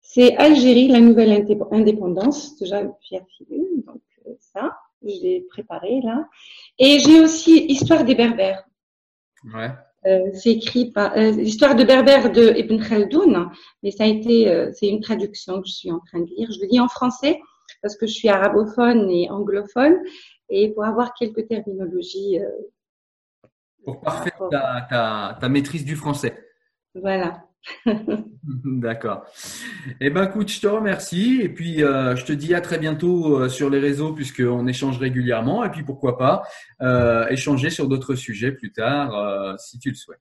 C'est Algérie, la nouvelle indépendance, déjà Pierre Philus, donc ça, je l'ai préparé là. Et j'ai aussi Histoire des Berbères. Ouais. Euh, c'est écrit par euh, l'histoire de Berbères de Ibn Khaldoun, mais ça a été, euh, c'est une traduction que je suis en train de lire. Je le lis en français parce que je suis arabophone et anglophone et pour avoir quelques terminologies. Euh, pour parfaire ta, ta, ta maîtrise du français. Voilà. D'accord. Eh ben, écoute, je te remercie et puis euh, je te dis à très bientôt euh, sur les réseaux puisqu'on échange régulièrement et puis pourquoi pas euh, échanger sur d'autres sujets plus tard si tu le souhaites.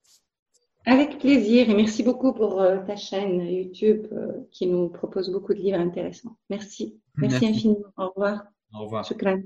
Avec plaisir et merci beaucoup pour ta chaîne YouTube qui nous propose beaucoup de livres intéressants. Merci. Merci, merci. infiniment. Au revoir. Au revoir. Shukran.